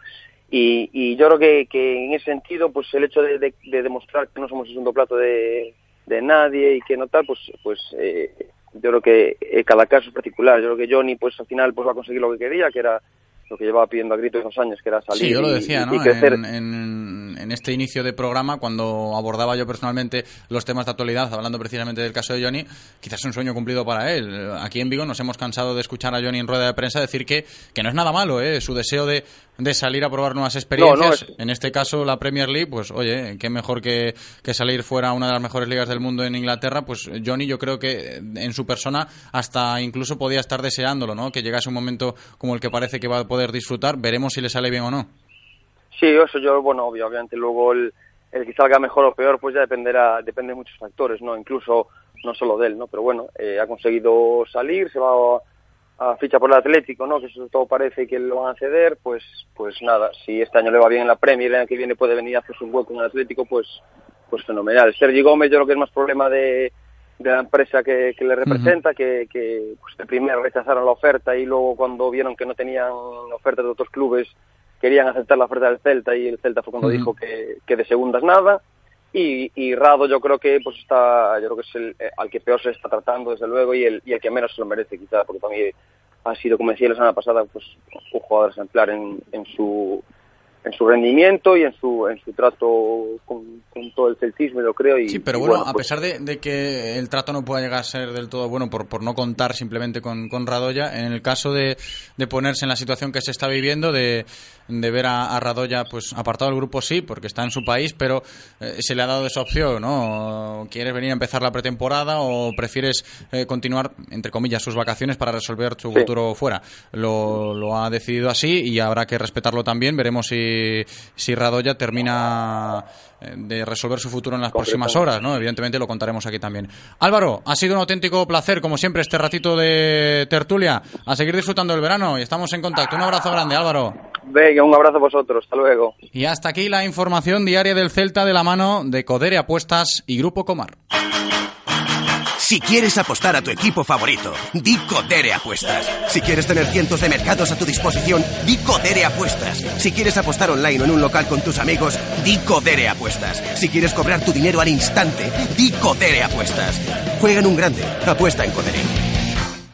Y, y yo creo que, que en ese sentido, pues el hecho de, de- de demostrar que no somos el segundo plato de, de nadie y que no tal, pues, pues eh, yo creo que eh, cada caso es particular. Yo creo que Johnny, pues al final, pues va a conseguir lo que quería, que era lo que llevaba pidiendo a gritos dos años, que era salir Sí, yo lo decía, y, ¿no? y crecer. En, en- en este inicio de programa, cuando abordaba yo personalmente los temas de actualidad, hablando precisamente del caso de Johnny, quizás es un sueño cumplido para él. Aquí en Vigo nos hemos cansado de escuchar a Johnny en rueda de prensa decir que, que no es nada malo, ¿eh? Su deseo de, de salir a probar nuevas experiencias. es- En este caso, la Premier League, pues oye, qué mejor que, que salir fuera a una de las mejores ligas del mundo en Inglaterra. Pues Johnny, yo creo que en su persona hasta incluso podía estar deseándolo, ¿no? Que llegase un momento como el que parece que va a poder disfrutar. Veremos si le sale bien o no. Sí, eso yo, bueno, obvio, obviamente luego el, el que salga mejor o peor, pues ya dependerá, depende de muchos factores, ¿no? Incluso no solo de él, ¿no? Pero bueno, eh, ha conseguido salir, se va a ficha por el Atlético, ¿no? Que eso todo parece que lo van a ceder, pues pues nada, si este año le va bien en la Premier, el año que viene puede venir a hacerse un hueco en el Atlético, pues pues fenomenal. Sergi Gómez yo creo que es más problema de, de la empresa que, que le representa, que, que pues, de primero rechazaron la oferta y luego cuando vieron que no tenían ofertas de otros clubes querían aceptar la oferta del Celta y el Celta fue cuando dijo que, que de segundas nada. Y, y Rado yo creo que pues está yo creo que es el eh, al que peor se está tratando desde luego y el, y el que menos se lo merece quizá porque también ha sido como decía la semana pasada pues un jugador ejemplar en, en su en su rendimiento y en su en su trato con, con todo el celtismo yo creo y Sí, pero y bueno, a pues, pesar de, de que el trato no pueda llegar a ser del todo bueno por, por no contar simplemente con, con Radoya, en el caso de, de ponerse en la situación que se está viviendo, de, de ver a, a Radoya pues apartado del grupo, sí, porque está en su país, pero eh, se le ha dado esa opción, ¿no? ¿Quieres venir a empezar la pretemporada o prefieres eh, continuar, entre comillas, sus vacaciones para resolver su Sí. futuro fuera? Lo, lo ha decidido así y habrá que respetarlo también. Veremos si, si Radoya termina eh, de resolver su futuro en las próximas horas, ¿no? Evidentemente lo contaremos aquí también. Álvaro, ha sido un auténtico placer, como siempre, este ratito de tertulia. A seguir disfrutando del verano y estamos en contacto. Un abrazo grande, Álvaro. Venga un abrazo a vosotros hasta luego Y hasta aquí la información diaria del Celta de la mano de Codere Apuestas y Grupo Comar. Si quieres apostar a tu equipo favorito, di Codere Apuestas. Si quieres tener cientos de mercados a tu disposición, di Codere Apuestas. Si quieres apostar online o en un local con tus amigos, di Codere Apuestas. Si quieres cobrar tu dinero al instante, di Codere Apuestas. Juega en un grande, apuesta en Codere.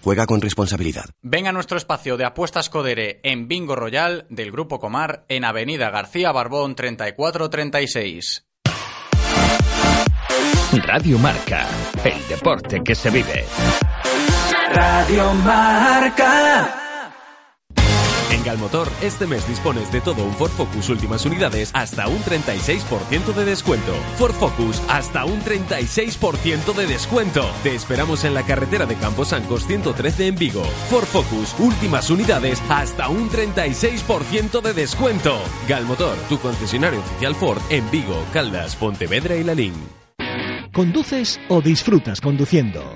Juega con responsabilidad. Venga a nuestro espacio de apuestas Codere en Bingo Royal del Grupo Comar en Avenida García Barbón 3436. Radio Marca, el deporte que se vive. Radio Marca. En Galmotor, este mes dispones de todo un Ford Focus últimas unidades hasta un 36% de descuento. Ford Focus hasta un 36% de descuento. Te esperamos en la carretera de Camposancos 113 en Vigo. Ford Focus últimas unidades hasta un 36% de descuento. Galmotor, tu concesionario oficial Ford en Vigo, Caldas, Pontevedra y Lalín. ¿Conduces o disfrutas conduciendo?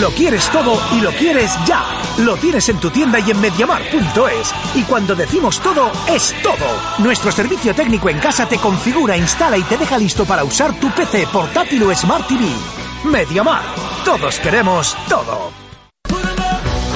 Lo quieres todo y lo quieres ya. Lo tienes en tu tienda y en mediamar.es. Y cuando decimos todo, es todo. Nuestro servicio técnico en casa te configura, instala y te deja listo para usar tu PC, portátil o Smart TV. Mediamar. Todos queremos todo.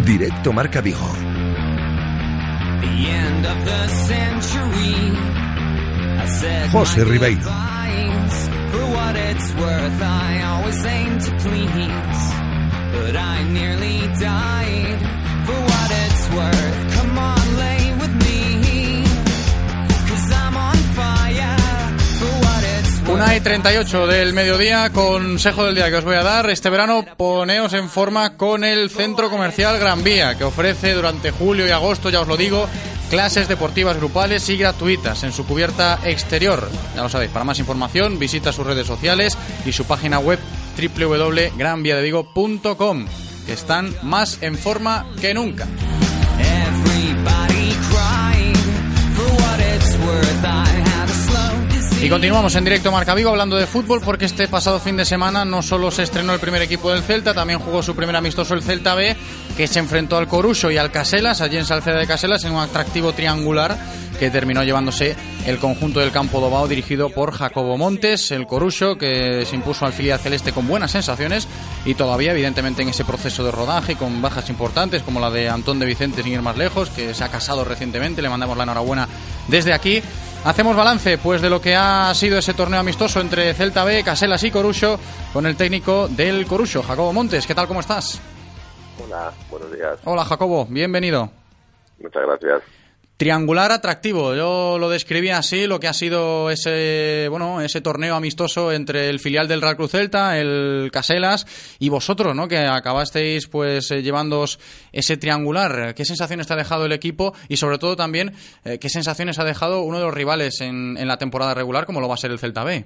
Directo Marca Vigo. José Ribeiro. For what it's worth, I always aim to please. But I nearly died. For what it's worth, come on, Una y 38 del mediodía, consejo del día que os voy a dar. Este verano poneos en forma con el Centro Comercial Gran Vía, que ofrece durante julio y agosto, ya os lo digo, clases deportivas grupales y gratuitas en su cubierta exterior. Ya lo sabéis, para más información visita sus redes sociales y su página web www.granviadevigo.com, que están más en forma que nunca. Y continuamos en directo Marca Vigo hablando de fútbol porque este pasado fin de semana no solo se estrenó el primer equipo del Celta, también jugó su primer amistoso el Celta B, que se enfrentó al Coruso y al Caselas, allí en Salceda de Caselas, en un atractivo triangular que terminó llevándose el conjunto del campo Dobao dirigido por Jacobo Montes, el Corucho, que se impuso al filial celeste con buenas sensaciones y todavía evidentemente en ese proceso de rodaje con bajas importantes como la de Antón de Vicente sin ir más lejos, que se ha casado recientemente, le mandamos la enhorabuena desde aquí. Hacemos balance pues de lo que ha sido ese torneo amistoso entre Celta B, Caselas y Corucho con el técnico del Corucho, Jacobo Montes. ¿Qué tal? ¿Cómo estás? Hola, buenos días. Hola Jacobo, bienvenido. Muchas gracias. Triangular atractivo, yo lo describí así, lo que ha sido ese, bueno, ese torneo amistoso entre el filial del Real Cruz Celta, el Caselas y vosotros, ¿no? Que acabasteis pues eh, llevándoos ese triangular. ¿Qué sensaciones te ha dejado el equipo y sobre todo también eh, qué sensaciones ha dejado uno de los rivales en, en, la temporada regular como lo va a ser el Celta B?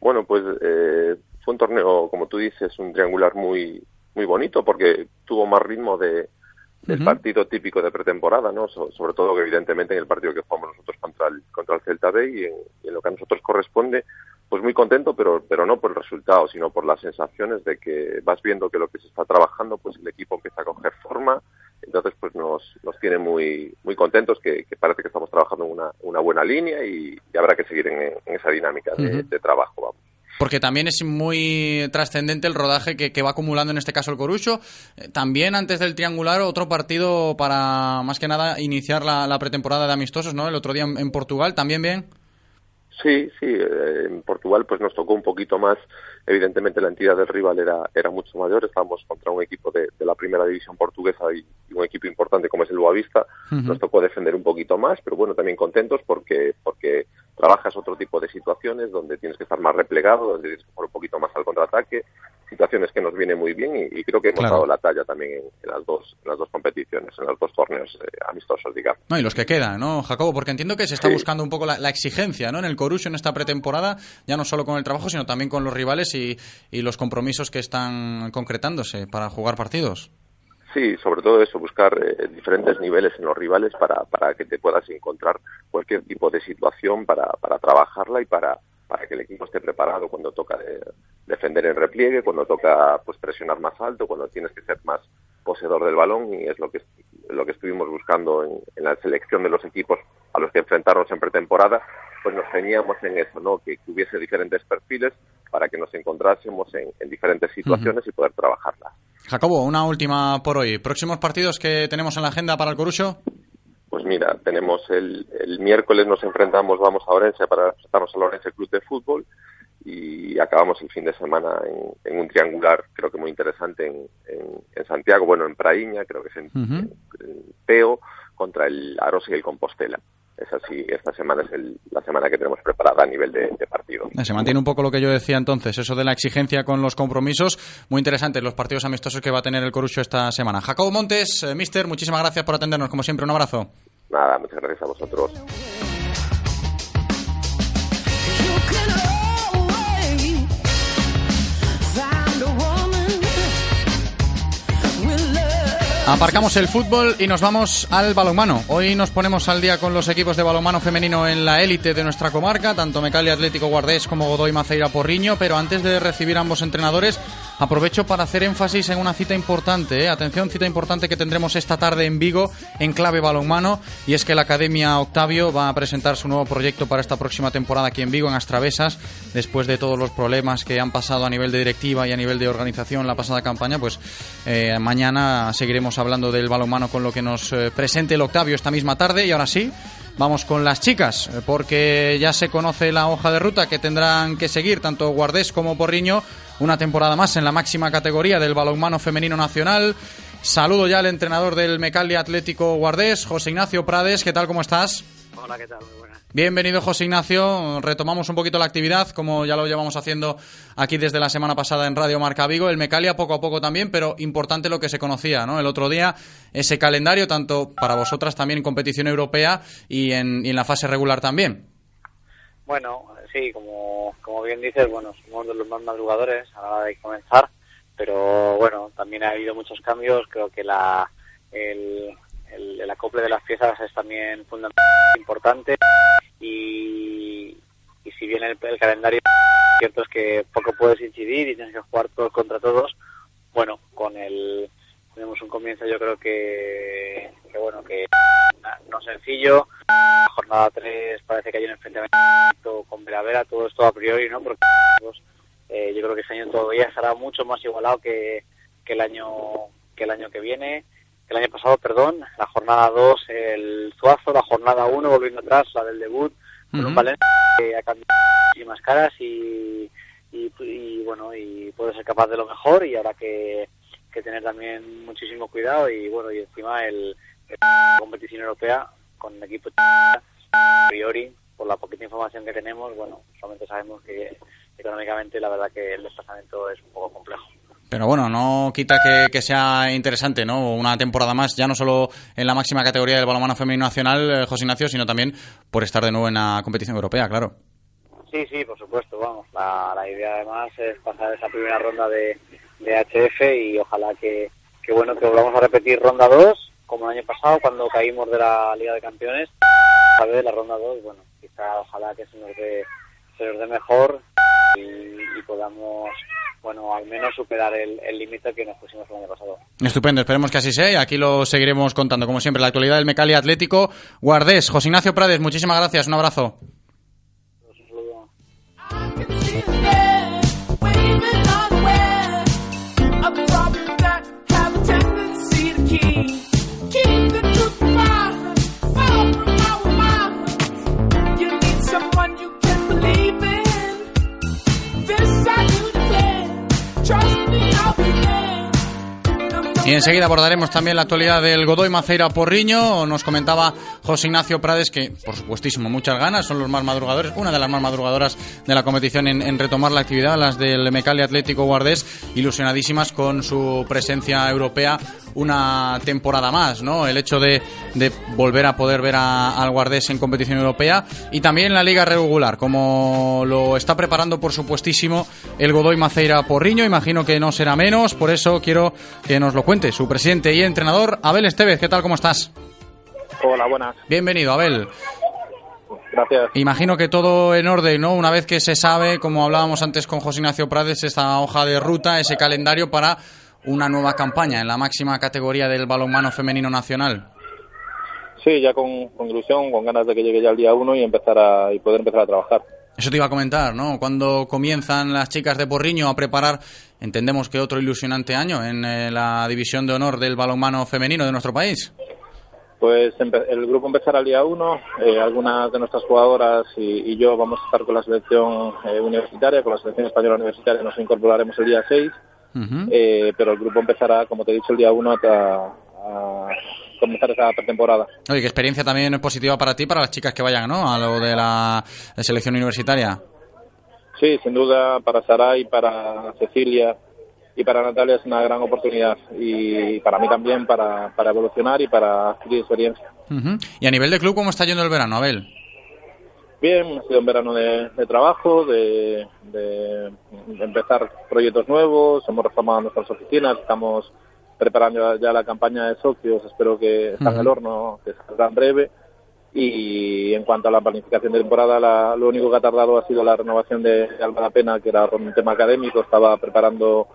Bueno, pues eh, fue un torneo, como tú dices, un triangular muy muy bonito porque tuvo más ritmo de el partido típico de pretemporada, ¿no? sobre todo que evidentemente en el partido que jugamos nosotros contra el, contra el Celta B y en, lo que a nosotros corresponde, pues muy contento, pero, pero no por el resultado, sino por las sensaciones de que vas viendo que lo que se está trabajando, pues el equipo empieza a coger forma, entonces pues nos, nos tiene muy, muy contentos, que, parece que estamos trabajando en una, una buena línea y, habrá que seguir en, esa dinámica de, de trabajo, vamos. Porque también es muy trascendente el rodaje que, va acumulando en este caso el Corucho. Eh, también antes del triangular otro partido para más que nada iniciar la, pretemporada de amistosos, ¿no? El otro día en, Portugal, ¿también bien? Sí, sí, eh, en Portugal pues nos tocó un poquito más, evidentemente la entidad del rival era, era mucho mayor, estábamos contra un equipo de, la primera división portuguesa y, un equipo importante como es el Boavista, nos tocó defender un poquito más, pero bueno, también contentos porque, porque trabajas otro tipo de situaciones donde tienes que estar más replegado, donde tienes que jugar un poquito más al contraataque, situaciones que nos viene muy bien y, creo que hemos dado la talla también en, las dos en las dos competiciones, en los dos torneos eh, amistosos, digamos. No, y los que quedan, ¿no, Jacobo? Porque entiendo que se está buscando un poco la, exigencia, ¿no? En el Corucho en esta pretemporada, ya no solo con el trabajo, sino también con los rivales y, y los compromisos que están concretándose para jugar partidos. Sí, sobre todo eso, buscar eh, diferentes niveles en los rivales para, para que te puedas encontrar cualquier tipo de situación para, para trabajarla y para, para que el equipo esté preparado cuando toca defender en repliegue, cuando toca pues presionar más alto, cuando tienes que ser más poseedor del balón y es lo que lo que estuvimos buscando en, en la selección de los equipos a los que enfrentarnos en pretemporada, pues nos ceñíamos en eso, ¿no? Que, hubiese diferentes perfiles para que nos encontrásemos en, diferentes situaciones y poder trabajarlas. Jacobo, una última por hoy. ¿Próximos partidos que tenemos en la agenda para el Corucho? Pues mira, tenemos el, miércoles nos enfrentamos, vamos a Orense para enfrentarnos al Orense Club de Fútbol y acabamos el fin de semana en, un triangular, creo que muy interesante en, Santiago, bueno, en Praíña, creo que es en, Peo, contra el Aros y el Compostela es así, esta semana es la semana que tenemos preparada a nivel de, partido. Se mantiene un poco lo que yo decía entonces, eso de la exigencia con los compromisos, muy interesante los partidos amistosos que va a tener el Corucho esta semana. Jacobo Montes, eh, Mister, muchísimas gracias por atendernos, como siempre, un abrazo. Nada, muchas gracias a vosotros. Aparcamos el fútbol y nos vamos al balonmano. Hoy nos ponemos al día con los equipos de balonmano femenino en la élite de nuestra comarca, tanto Mecali Atlético Guardés como Godoy Maceira Porriño, pero antes de recibir a ambos entrenadores, aprovecho para hacer énfasis en una cita importante. ¿eh? Atención, cita importante que tendremos esta tarde en Vigo, en clave balonmano, y es que la Academia Octavio va a presentar su nuevo proyecto para esta próxima temporada aquí en Vigo, en Astravesas, después de todos los problemas que han pasado a nivel de directiva y a nivel de organización la pasada campaña, pues eh, mañana seguiremos hablando del balonmano con lo que nos eh, presente el Octavio esta misma tarde y ahora sí, vamos con las chicas, eh, porque ya se conoce la hoja de ruta que tendrán que seguir tanto Guardés como Porriño una temporada más en la máxima categoría del balonmano femenino nacional. Saludo ya al entrenador del Mecalia Atlético Guardés, José Ignacio Prades, ¿qué tal? ¿Cómo estás? Hola, ¿qué tal? Bienvenido José Ignacio, retomamos un poquito la actividad como ya lo llevamos haciendo aquí desde la semana pasada en Radio Marca Vigo, el Mecalia poco a poco también, pero importante lo que se conocía, ¿no? El otro día ese calendario tanto para vosotras también en competición europea y en, la fase regular también. Bueno, sí, como, bien dices, bueno, somos de los más madrugadores a la hora de comenzar, pero bueno, también ha habido muchos cambios, creo que la el, el, acople de las piezas es también fundamental, importante. Y, y si bien el, calendario cierto es que poco puedes incidir y tienes que jugar todos contra todos, bueno, con el tenemos un comienzo yo creo que, que bueno, que no sencillo, jornada 3 parece que hay un enfrentamiento con Veravera, todo esto a priori, ¿no? Porque pues, eh, yo creo que este año todavía estará mucho más igualado que, que el año que el año que viene, el año pasado, perdón, la jornada 2 el Zuazo, la jornada 1 volviendo atrás, la del debut, con un. Valencia que ha cambiado muchísimas caras y, y, y, bueno, y puede ser capaz de lo mejor y habrá que, que tener también muchísimo cuidado y bueno, y encima el, el competición europea con el equipo a priori, por la poquita información que tenemos, bueno, solamente sabemos que económicamente la verdad que el desplazamiento es un poco complejo. Pero bueno, no quita que, sea interesante, ¿no? Una temporada más, ya no solo en la máxima categoría del balonmano femenino nacional, eh, José Ignacio, sino también por estar de nuevo en la competición europea, claro. Sí, sí, por supuesto, vamos. La, idea además es pasar esa primera ronda de, HF y ojalá que, que bueno que volvamos a repetir ronda 2 como el año pasado cuando caímos de la Liga de Campeones. A ver, la ronda 2, bueno, quizá ojalá que se nos dé, se nos dé mejor y podamos, bueno, al menos superar el límite que nos pusimos el año pasado. Estupendo, esperemos que así sea y aquí lo seguiremos contando, como siempre, la actualidad del Mecali Atlético. Guardés, José Ignacio Prades, muchísimas gracias, un abrazo. Y enseguida abordaremos también la actualidad del Godoy Maceira Porriño. Nos comentaba José Ignacio Prades que, por supuestísimo, muchas ganas, son los más madrugadores, una de las más madrugadoras de la competición en, en retomar la actividad, las del Mecali Atlético Guardés, ilusionadísimas con su presencia europea una temporada más, ¿no? El hecho de, de volver a poder ver a- al Guardés en competición europea y también la liga regular, como lo está preparando, por supuestísimo, el Godoy Maceira Porriño. Imagino que no será menos, por eso quiero que nos lo cuente su presidente y entrenador, Abel Estevez. ¿Qué tal? ¿Cómo estás? Hola, buenas. Bienvenido, Abel. Gracias. Imagino que todo en orden, ¿no? Una vez que se sabe, como hablábamos antes con José Ignacio Prades, esta hoja de ruta, ese calendario para una nueva campaña en la máxima categoría del balonmano femenino nacional. Sí, ya con, con ilusión, con ganas de que llegue ya el día uno y empezar a y poder empezar a trabajar. Eso te iba a comentar, ¿no? Cuando comienzan las chicas de Porriño a preparar, entendemos que otro ilusionante año en eh, la división de honor del balonmano femenino de nuestro país. Pues el grupo empezará el día uno. eh, algunas de nuestras jugadoras y, y yo vamos a estar con la selección eh, universitaria, con la selección española universitaria. Nos incorporaremos el día 6, eh, pero el grupo empezará, como te he dicho, el día 1 a, a comenzar esa pretemporada. Oye, qué experiencia también positiva para ti, para las chicas que vayan, ¿no? A lo de la selección universitaria. Sí, sin duda para Saray, para Cecilia y para Natalia es una gran oportunidad y para mí también para, para evolucionar y para adquirir experiencia. Ujú. Y a nivel de club, ¿cómo está yendo el verano, Abel? Bien, ha sido un verano de, de trabajo, de, de empezar proyectos nuevos, hemos reformado nuestras oficinas, estamos preparando ya la campaña de socios, espero que está en el horno, que saldrá en breve. Y en cuanto a la planificación de temporada, la- lo único que ha tardado ha sido la renovación de, Alba la Pena, que era un tema académico, estaba preparando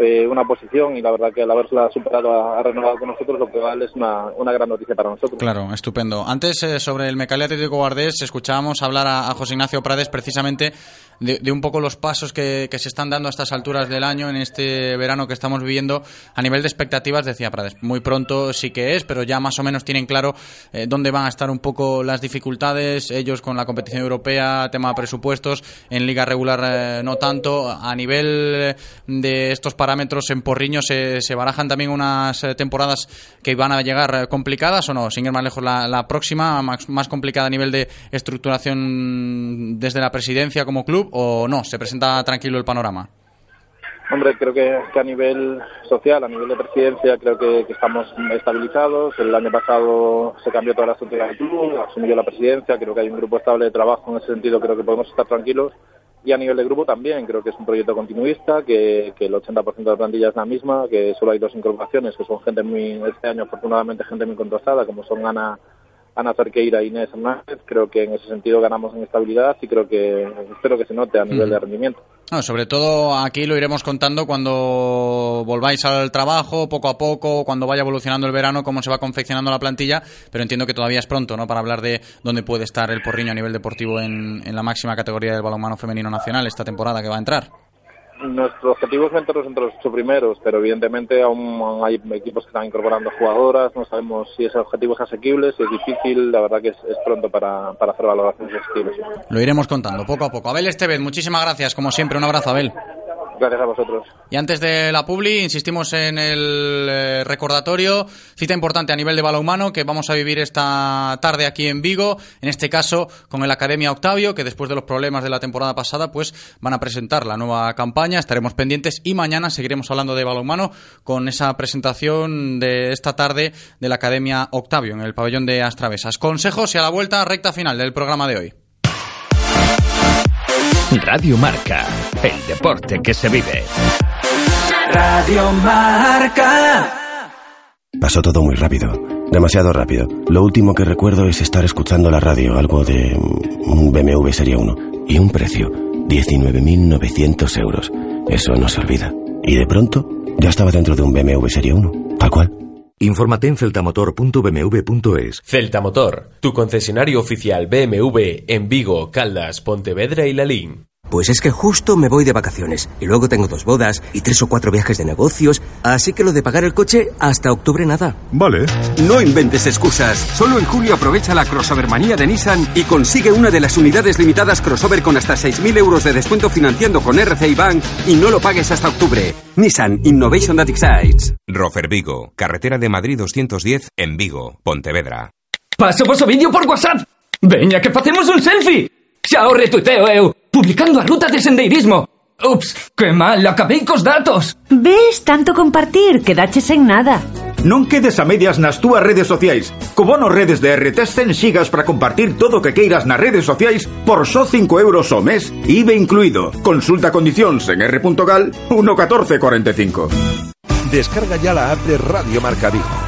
eh, una posición y la verdad que al haberla superado ha, ha renovado con nosotros, lo que vale es una, una gran noticia para nosotros. Claro, estupendo. Antes, eh, sobre el Mecali Atlético Guardés, escuchábamos hablar a, a José Ignacio Prades precisamente de, un poco los pasos que, que se están dando a estas alturas del año, en este verano que estamos viviendo. A nivel de expectativas, decía Prades, muy pronto sí que es, pero ya más o menos tienen claro eh, dónde van a estar un poco las dificultades, ellos con la competición europea, tema de presupuestos, en liga regular eh, no tanto. A nivel de estos parámetros en Porriño, ¿se, se barajan también unas eh, temporadas que van a llegar complicadas o no? Sin ir más lejos, la, la próxima, más, más complicada a nivel de estructuración desde la presidencia como o no? ¿Se presenta tranquilo el panorama? Hombre, creo que, a nivel social, a nivel de presidencia, creo que, que estamos estabilizados. El año pasado se cambió toda la estructura del club, asumió la presidencia, creo que hay un grupo estable de trabajo en ese sentido, creo que podemos estar tranquilos. Y a nivel de grupo también, creo que es un proyecto continuista, que, que el 80% de la plantilla es la misma, que solo hay dos incorporaciones, que son gente muy, este año afortunadamente gente muy contrastada, como son Ana, Ana Cerqueira e Inés Hernández. Creo que en ese sentido ganamos en estabilidad y creo que espero que se note a nivel Ujú. de rendimiento. No, sobre todo aquí lo iremos contando cuando volváis al trabajo, poco a poco, cuando vaya evolucionando el verano, cómo se va confeccionando la plantilla, pero entiendo que todavía es pronto, ¿no? Para hablar de dónde puede estar el Porriño a nivel deportivo en, en la máxima categoría del balonmano femenino nacional esta temporada que va a entrar. Nuestro objetivo es meternos entre los ocho primeros, pero evidentemente aún hay equipos que están incorporando jugadoras, no sabemos si ese objetivo es asequible, si es difícil, la verdad que es, pronto para, para hacer valoraciones de ese estilo. Lo iremos contando poco a poco. Abel Estevez, muchísimas gracias, como siempre, un abrazo, Abel. Gracias a vosotros. Y antes de la publi, insistimos en el eh, recordatorio, cita importante a nivel de balonmano que vamos a vivir esta tarde aquí en Vigo, en este caso con el Academia Octavio, que después de los problemas de la temporada pasada, pues van a presentar la nueva campaña, estaremos pendientes y mañana seguiremos hablando de balonmano con esa presentación de esta tarde de la Academia Octavio en el pabellón de Astravesas. Consejos y a la vuelta recta final del programa de hoy. Radio Marca, el deporte que se vive. Radio Marca. Pasó todo muy rápido, demasiado rápido. Lo último que recuerdo es estar escuchando la radio, algo de mm, un BMW Serie 1. Y un precio, 19.900 euros. Eso no se olvida. Y de pronto, ya estaba dentro de un BMW Serie 1, tal cual. Infórmate en celtamotor.bmw.es. Celtamotor, tu concesionario oficial BMW en Vigo, Caldas, Pontevedra y Lalín. Pues es que justo me voy de vacaciones y luego tengo dos bodas y tres o cuatro viajes de negocios, así que lo de pagar el coche hasta octubre nada. Vale. No inventes excusas. Solo en julio aprovecha la crossover manía de Nissan y consigue una de las unidades limitadas crossover con hasta 6.000 euros de descuento financiando con RCI Bank y no lo pagues hasta octubre. Nissan Innovation That Excites. Rofer Vigo, carretera de Madrid 210 en Vigo, Pontevedra. Paso vosso vídeo por WhatsApp. Veña que facemos un selfie. Xa o retuiteo eu, publicando a ruta de sendeirismo. Ups, que mal, acabei cos datos. Ves, tanto compartir, quedaches en nada. Non quedes a medias nas túas redes sociais. Co bono redes de RT 100 xigas para compartir todo o que queiras nas redes sociais por só 5 euros ao mes, IVE incluído. Consulta condicións en r.gal 11445. Descarga ya la app de Radio Marca Vigo.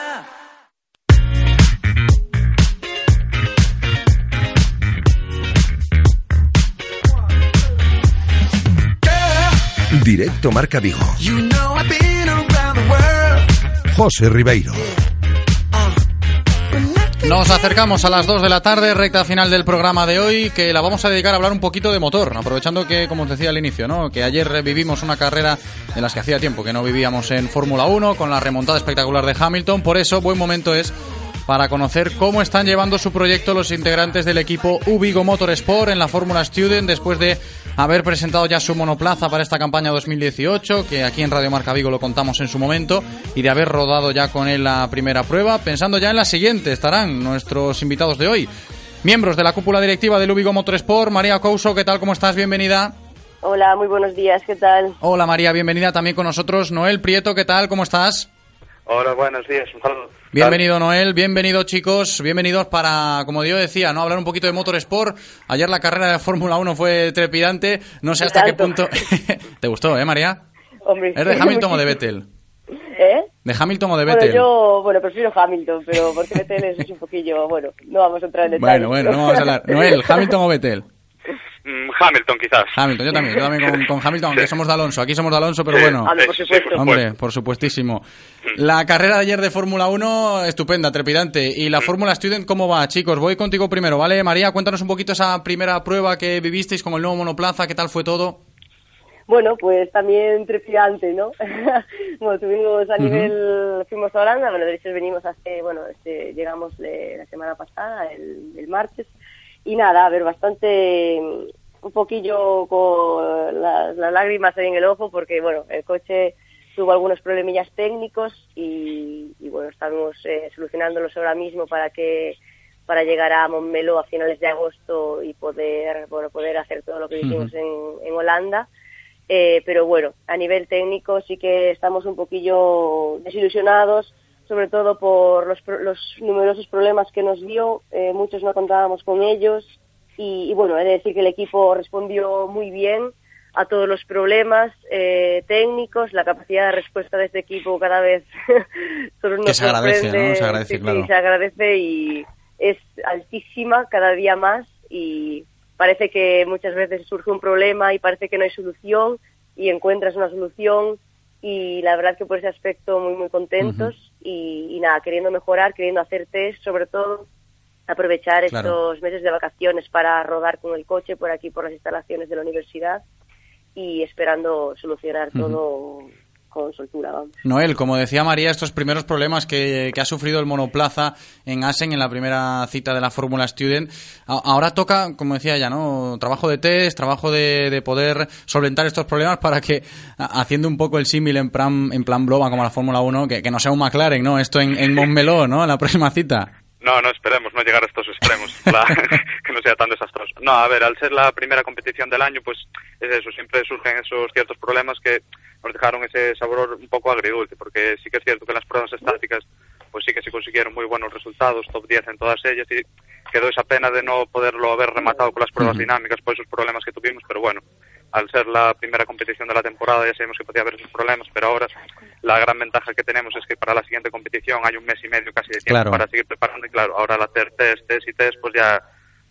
Directo Marca Vigo. José Ribeiro. Nos acercamos a las 2 de la tarde, recta final del programa de hoy, que la vamos a dedicar a hablar un poquito de motor, aprovechando que, como os decía al inicio, ¿no? que ayer vivimos una carrera de las que hacía tiempo que no vivíamos en Fórmula 1, con la remontada espectacular de Hamilton, por eso buen momento es para conocer cómo están llevando su proyecto los integrantes del equipo Ubigo Motorsport en la Fórmula Student después de haber presentado ya su monoplaza para esta campaña 2018, que aquí en Radio Marca Vigo lo contamos en su momento, y de haber rodado ya con él la primera prueba. Pensando ya en la siguiente, estarán nuestros invitados de hoy. Miembros de la cúpula directiva del Ubigo Motorsport, María Couso, ¿qué tal? ¿Cómo estás? Bienvenida. Hola, muy buenos días, ¿qué tal? Hola María, bienvenida también con nosotros. Noel Prieto, ¿qué tal? ¿Cómo estás? Hola, buenos días. Bienvenido Noel, bienvenido chicos, bienvenidos para, como yo decía, no hablar un poquito de Motorsport. Ayer la carrera de Fórmula 1 fue trepidante, no sé hasta qué punto... ¿Te gustó, eh María? Hombre, ¿Es de Hamilton o de Vettel? ¿Eh? ¿De Hamilton o de Bueno, Vettel? yo, bueno, prefiero Hamilton, pero porque Vettel es un poquillo, bueno, no vamos a entrar en detalles. Bueno, bueno, no vamos a hablar. Noel, ¿Hamilton o Vettel? Mm, Hamilton, quizás. Hamilton, yo también, yo también con, con Hamilton, aunque somos de Alonso. Aquí somos de Alonso, pero Sí, bueno. hombre, por supuesto. Sí, por Hombre, por supuestísimo. La carrera de ayer de Fórmula 1, estupenda, trepidante. ¿Y la Fórmula Student cómo va, chicos? Voy contigo primero, ¿vale? María, cuéntanos un poquito esa primera prueba que vivisteis con el nuevo monoplaza, ¿qué tal fue todo? Bueno, pues también trepidante, ¿no? bueno, tuvimos a nivel, fuimos a Holanda, bueno, de hecho venimos hace, bueno, este, llegamos de la semana pasada, el, el martes, y nada, a ver, bastante, mm, un poquillo con las, las lágrimas en el ojo, porque, bueno, el coche tuvo algunos problemillas técnicos y, y, bueno, estamos eh, solucionándolos ahora mismo para que para llegar a Montmeló a finales de agosto y poder bueno poder hacer todo lo que hicimos en, en Holanda. Eh, pero bueno a nivel técnico sí que estamos un poquillo desilusionados sobre todo por los, los numerosos problemas que nos dio, eh, muchos no contábamos con ellos y, y bueno, he de decir que el equipo respondió muy bien a todos los problemas eh, técnicos, la capacidad de respuesta de este equipo cada vez solo nos Que se agradece. ¿no? Se agradece, Sí, sí, claro. se agradece y es altísima cada día más y parece que muchas veces surge un problema y parece que no hay solución y encuentras una solución y la verdad que por ese aspecto muy muy contentos y, y nada, queriendo mejorar, queriendo hacer test sobre todo, aprovechar Claro. estos meses de vacaciones para rodar con el coche por aquí por las instalaciones de la universidad y esperando solucionar todo Noel, como decía María, estos primeros problemas que, que ha sufrido el monoplaza en Asen en la primera cita de la Fórmula Student, ahora toca, como decía ya, ¿no? Trabajo de test, trabajo de, de poder solventar estos problemas para que, haciendo un poco el símil en plan, en plan Bloba como la Fórmula 1, que, que no sea un McLaren, ¿no? Esto en, en Montmeló, ¿no? En la próxima cita. No, no esperemos no llegar a estos extremos, la- que no sea tan desastroso. No, a ver, al ser la primera competición del año, pues es eso, siempre surgen esos ciertos problemas que nos dejaron ese sabor un poco agridulce, porque sí que es cierto que en las pruebas estáticas, pues sí que se consiguieron muy buenos resultados, top 10 en todas ellas, y quedó esa pena de no poderlo haber rematado con las pruebas dinámicas por esos problemas que tuvimos, pero bueno, al ser la primera competición de la temporada ya sabemos que podía haber esos problemas, pero ahora la gran ventaja que tenemos es que para la siguiente competición hay un mes y medio casi de tiempo Claro. para seguir preparando y claro, ahora al hacer test, test y test, pues ya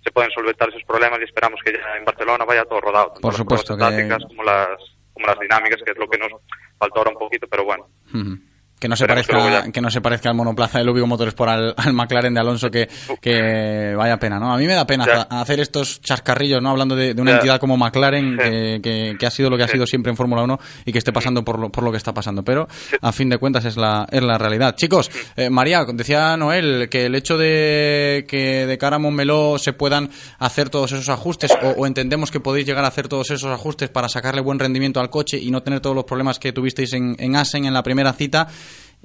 se pueden solventar esos problemas y esperamos que ya en Barcelona vaya todo rodado, tanto Por las supuesto pruebas que- estáticas como las, como las dinámicas, que es lo que nos faltó ahora un poquito, pero bueno. Que no se parezca que no se parezca al monoplaza de Lubigo Motorsport al, al McLaren de Alonso que, que vaya pena, ¿no? A mí me da pena Ya. hacer estos chascarrillos, ¿no? Hablando de, de una Ya. entidad como McLaren Sí. que, que- que ha sido lo que ha sido siempre en Fórmula 1 y que esté pasando por lo, por lo que está pasando, pero a fin de cuentas es la es la realidad. Chicos, eh, María, decía Noel que el hecho de que de cara a Montmeló se puedan hacer todos esos ajustes o, o entendemos que podéis llegar a hacer todos esos ajustes para sacarle buen rendimiento al coche y no tener todos los problemas que tuvisteis en, en Asen en la primera cita.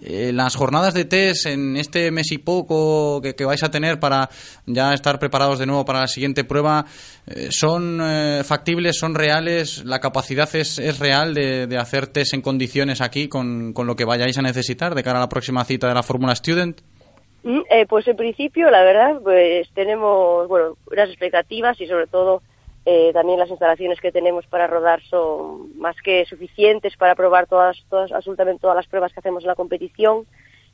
Eh, las jornadas de test en este mes y poco que, vais a tener para ya estar preparados de nuevo para la siguiente prueba, eh, ¿son eh, factibles, son reales? ¿La capacidad es, es real de, de hacer test en condiciones aquí con, con lo que vayáis a necesitar de cara a la próxima cita de la Fórmula Student? Mm, eh, pues en principio, la verdad, pues tenemos, bueno, unas expectativas y sobre todo eh, también las instalaciones que tenemos para rodar son más que suficientes para probar todas, todas, absolutamente todas las pruebas que hacemos en la competición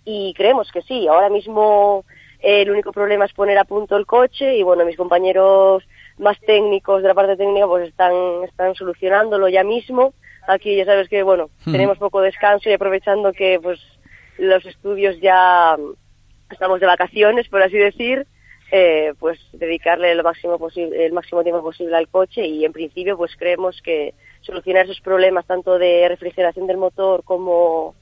y creemos que sí. Ahora mismo eh, el único problema es poner a punto el coche y bueno, mis compañeros más técnicos de la parte técnica pues están, están solucionándolo ya mismo. Aquí ya sabes que bueno, Ujú. tenemos poco descanso y aprovechando que pues los estudios ya estamos de vacaciones, por así decir, eh, pues dedicarle el máximo posible, el máximo tiempo posible al coche y en principio pues creemos que solucionar esos problemas tanto de refrigeración del motor como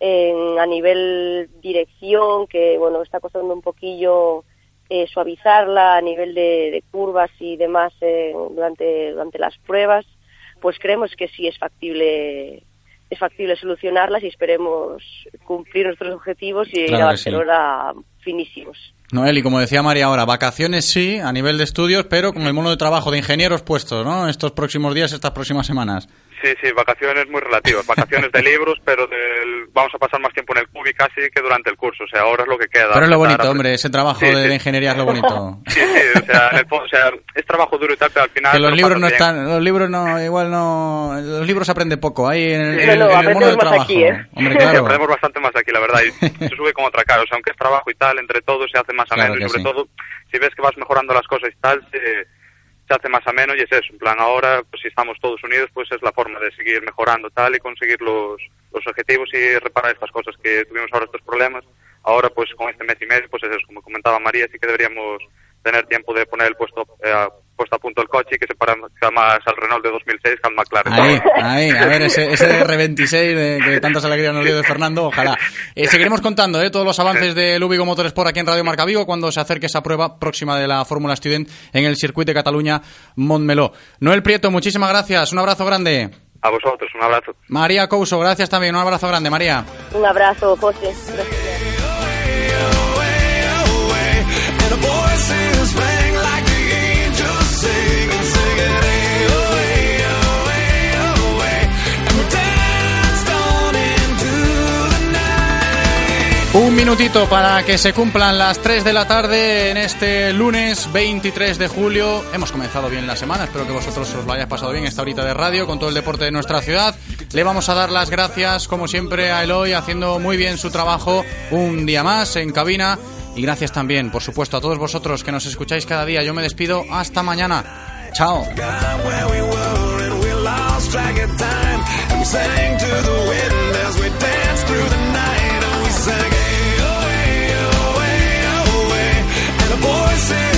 en, a nivel dirección, que bueno está costando un poquillo eh, suavizarla a nivel de, de curvas y demás eh, durante durante las pruebas, pues creemos que sí es factible es factible solucionarlas y esperemos cumplir nuestros objetivos y ir Claro a que sí. Barcelona finísimos. Noel, y como decía María ahora, vacaciones sí, a nivel de estudios, pero con el mono de trabajo de ingenieros puestos, ¿no? Estos próximos días, estas próximas semanas. Sí, sí, vacaciones muy relativas, vacaciones de libros, pero del- vamos a pasar más tiempo en el cubi casi que durante el curso, o sea, ahora es lo que queda. Pero es lo bonito, a- hombre, ese trabajo Sí, de, sí. de ingeniería es lo bonito. Sí, sí, o sea, en el fo- o sea, es trabajo duro y tal, pero al final... Que los libros no bien. están, los libros no, igual no, los libros se aprende poco, ahí en, el- en No, en trabajo. aquí, ¿eh? Hombre, Sí, claro. aprendemos bastante más aquí, la verdad, y se sube con otra cara, o sea, aunque es trabajo y tal, entre todos se hace más Claro ameno que y sobre sí. todo, si ves que vas mejorando las cosas y tal, se, se hace más ameno y es eso, en plan, ahora, pues si estamos todos unidos, pues es la forma de seguir mejorando tal y conseguir los, los objetivos y reparar estas cosas que tuvimos ahora, estos problemas. Ahora, pues con este mes y medio, pues es eso, como comentaba María, sí que deberíamos tener tiempo de poner el puesto, eh, puesto a punto el coche y que se parezca más al Renault de 2006 que al McLaren. Ahí, ahí, a ver, ese, ese R26 de, que tantas alegrías nos dio de Fernando, ojalá. Eh, seguiremos contando eh, todos los avances de Lubigo Motorsport aquí en Radio Marca Vigo cuando se acerque esa prueba próxima de la Fórmula Student en el circuito de Cataluña Montmeló. Noel Prieto, muchísimas gracias, un abrazo grande. A vosotros, un abrazo. María Couso, gracias también, un abrazo grande, María. Un abrazo, José. Gracias. Un minutito para que se cumplan las 3 de la tarde en este lunes 23 de julio. Hemos comenzado bien la semana, espero que vosotros os lo hayáis pasado bien esta horita de radio con todo el deporte de nuestra ciudad. Le vamos a dar las gracias, como siempre, a Eloy haciendo muy bien su trabajo un día más en cabina. Y gracias también, por supuesto, a todos vosotros que nos escucháis cada día. Yo me despido hasta mañana. Chao. voices.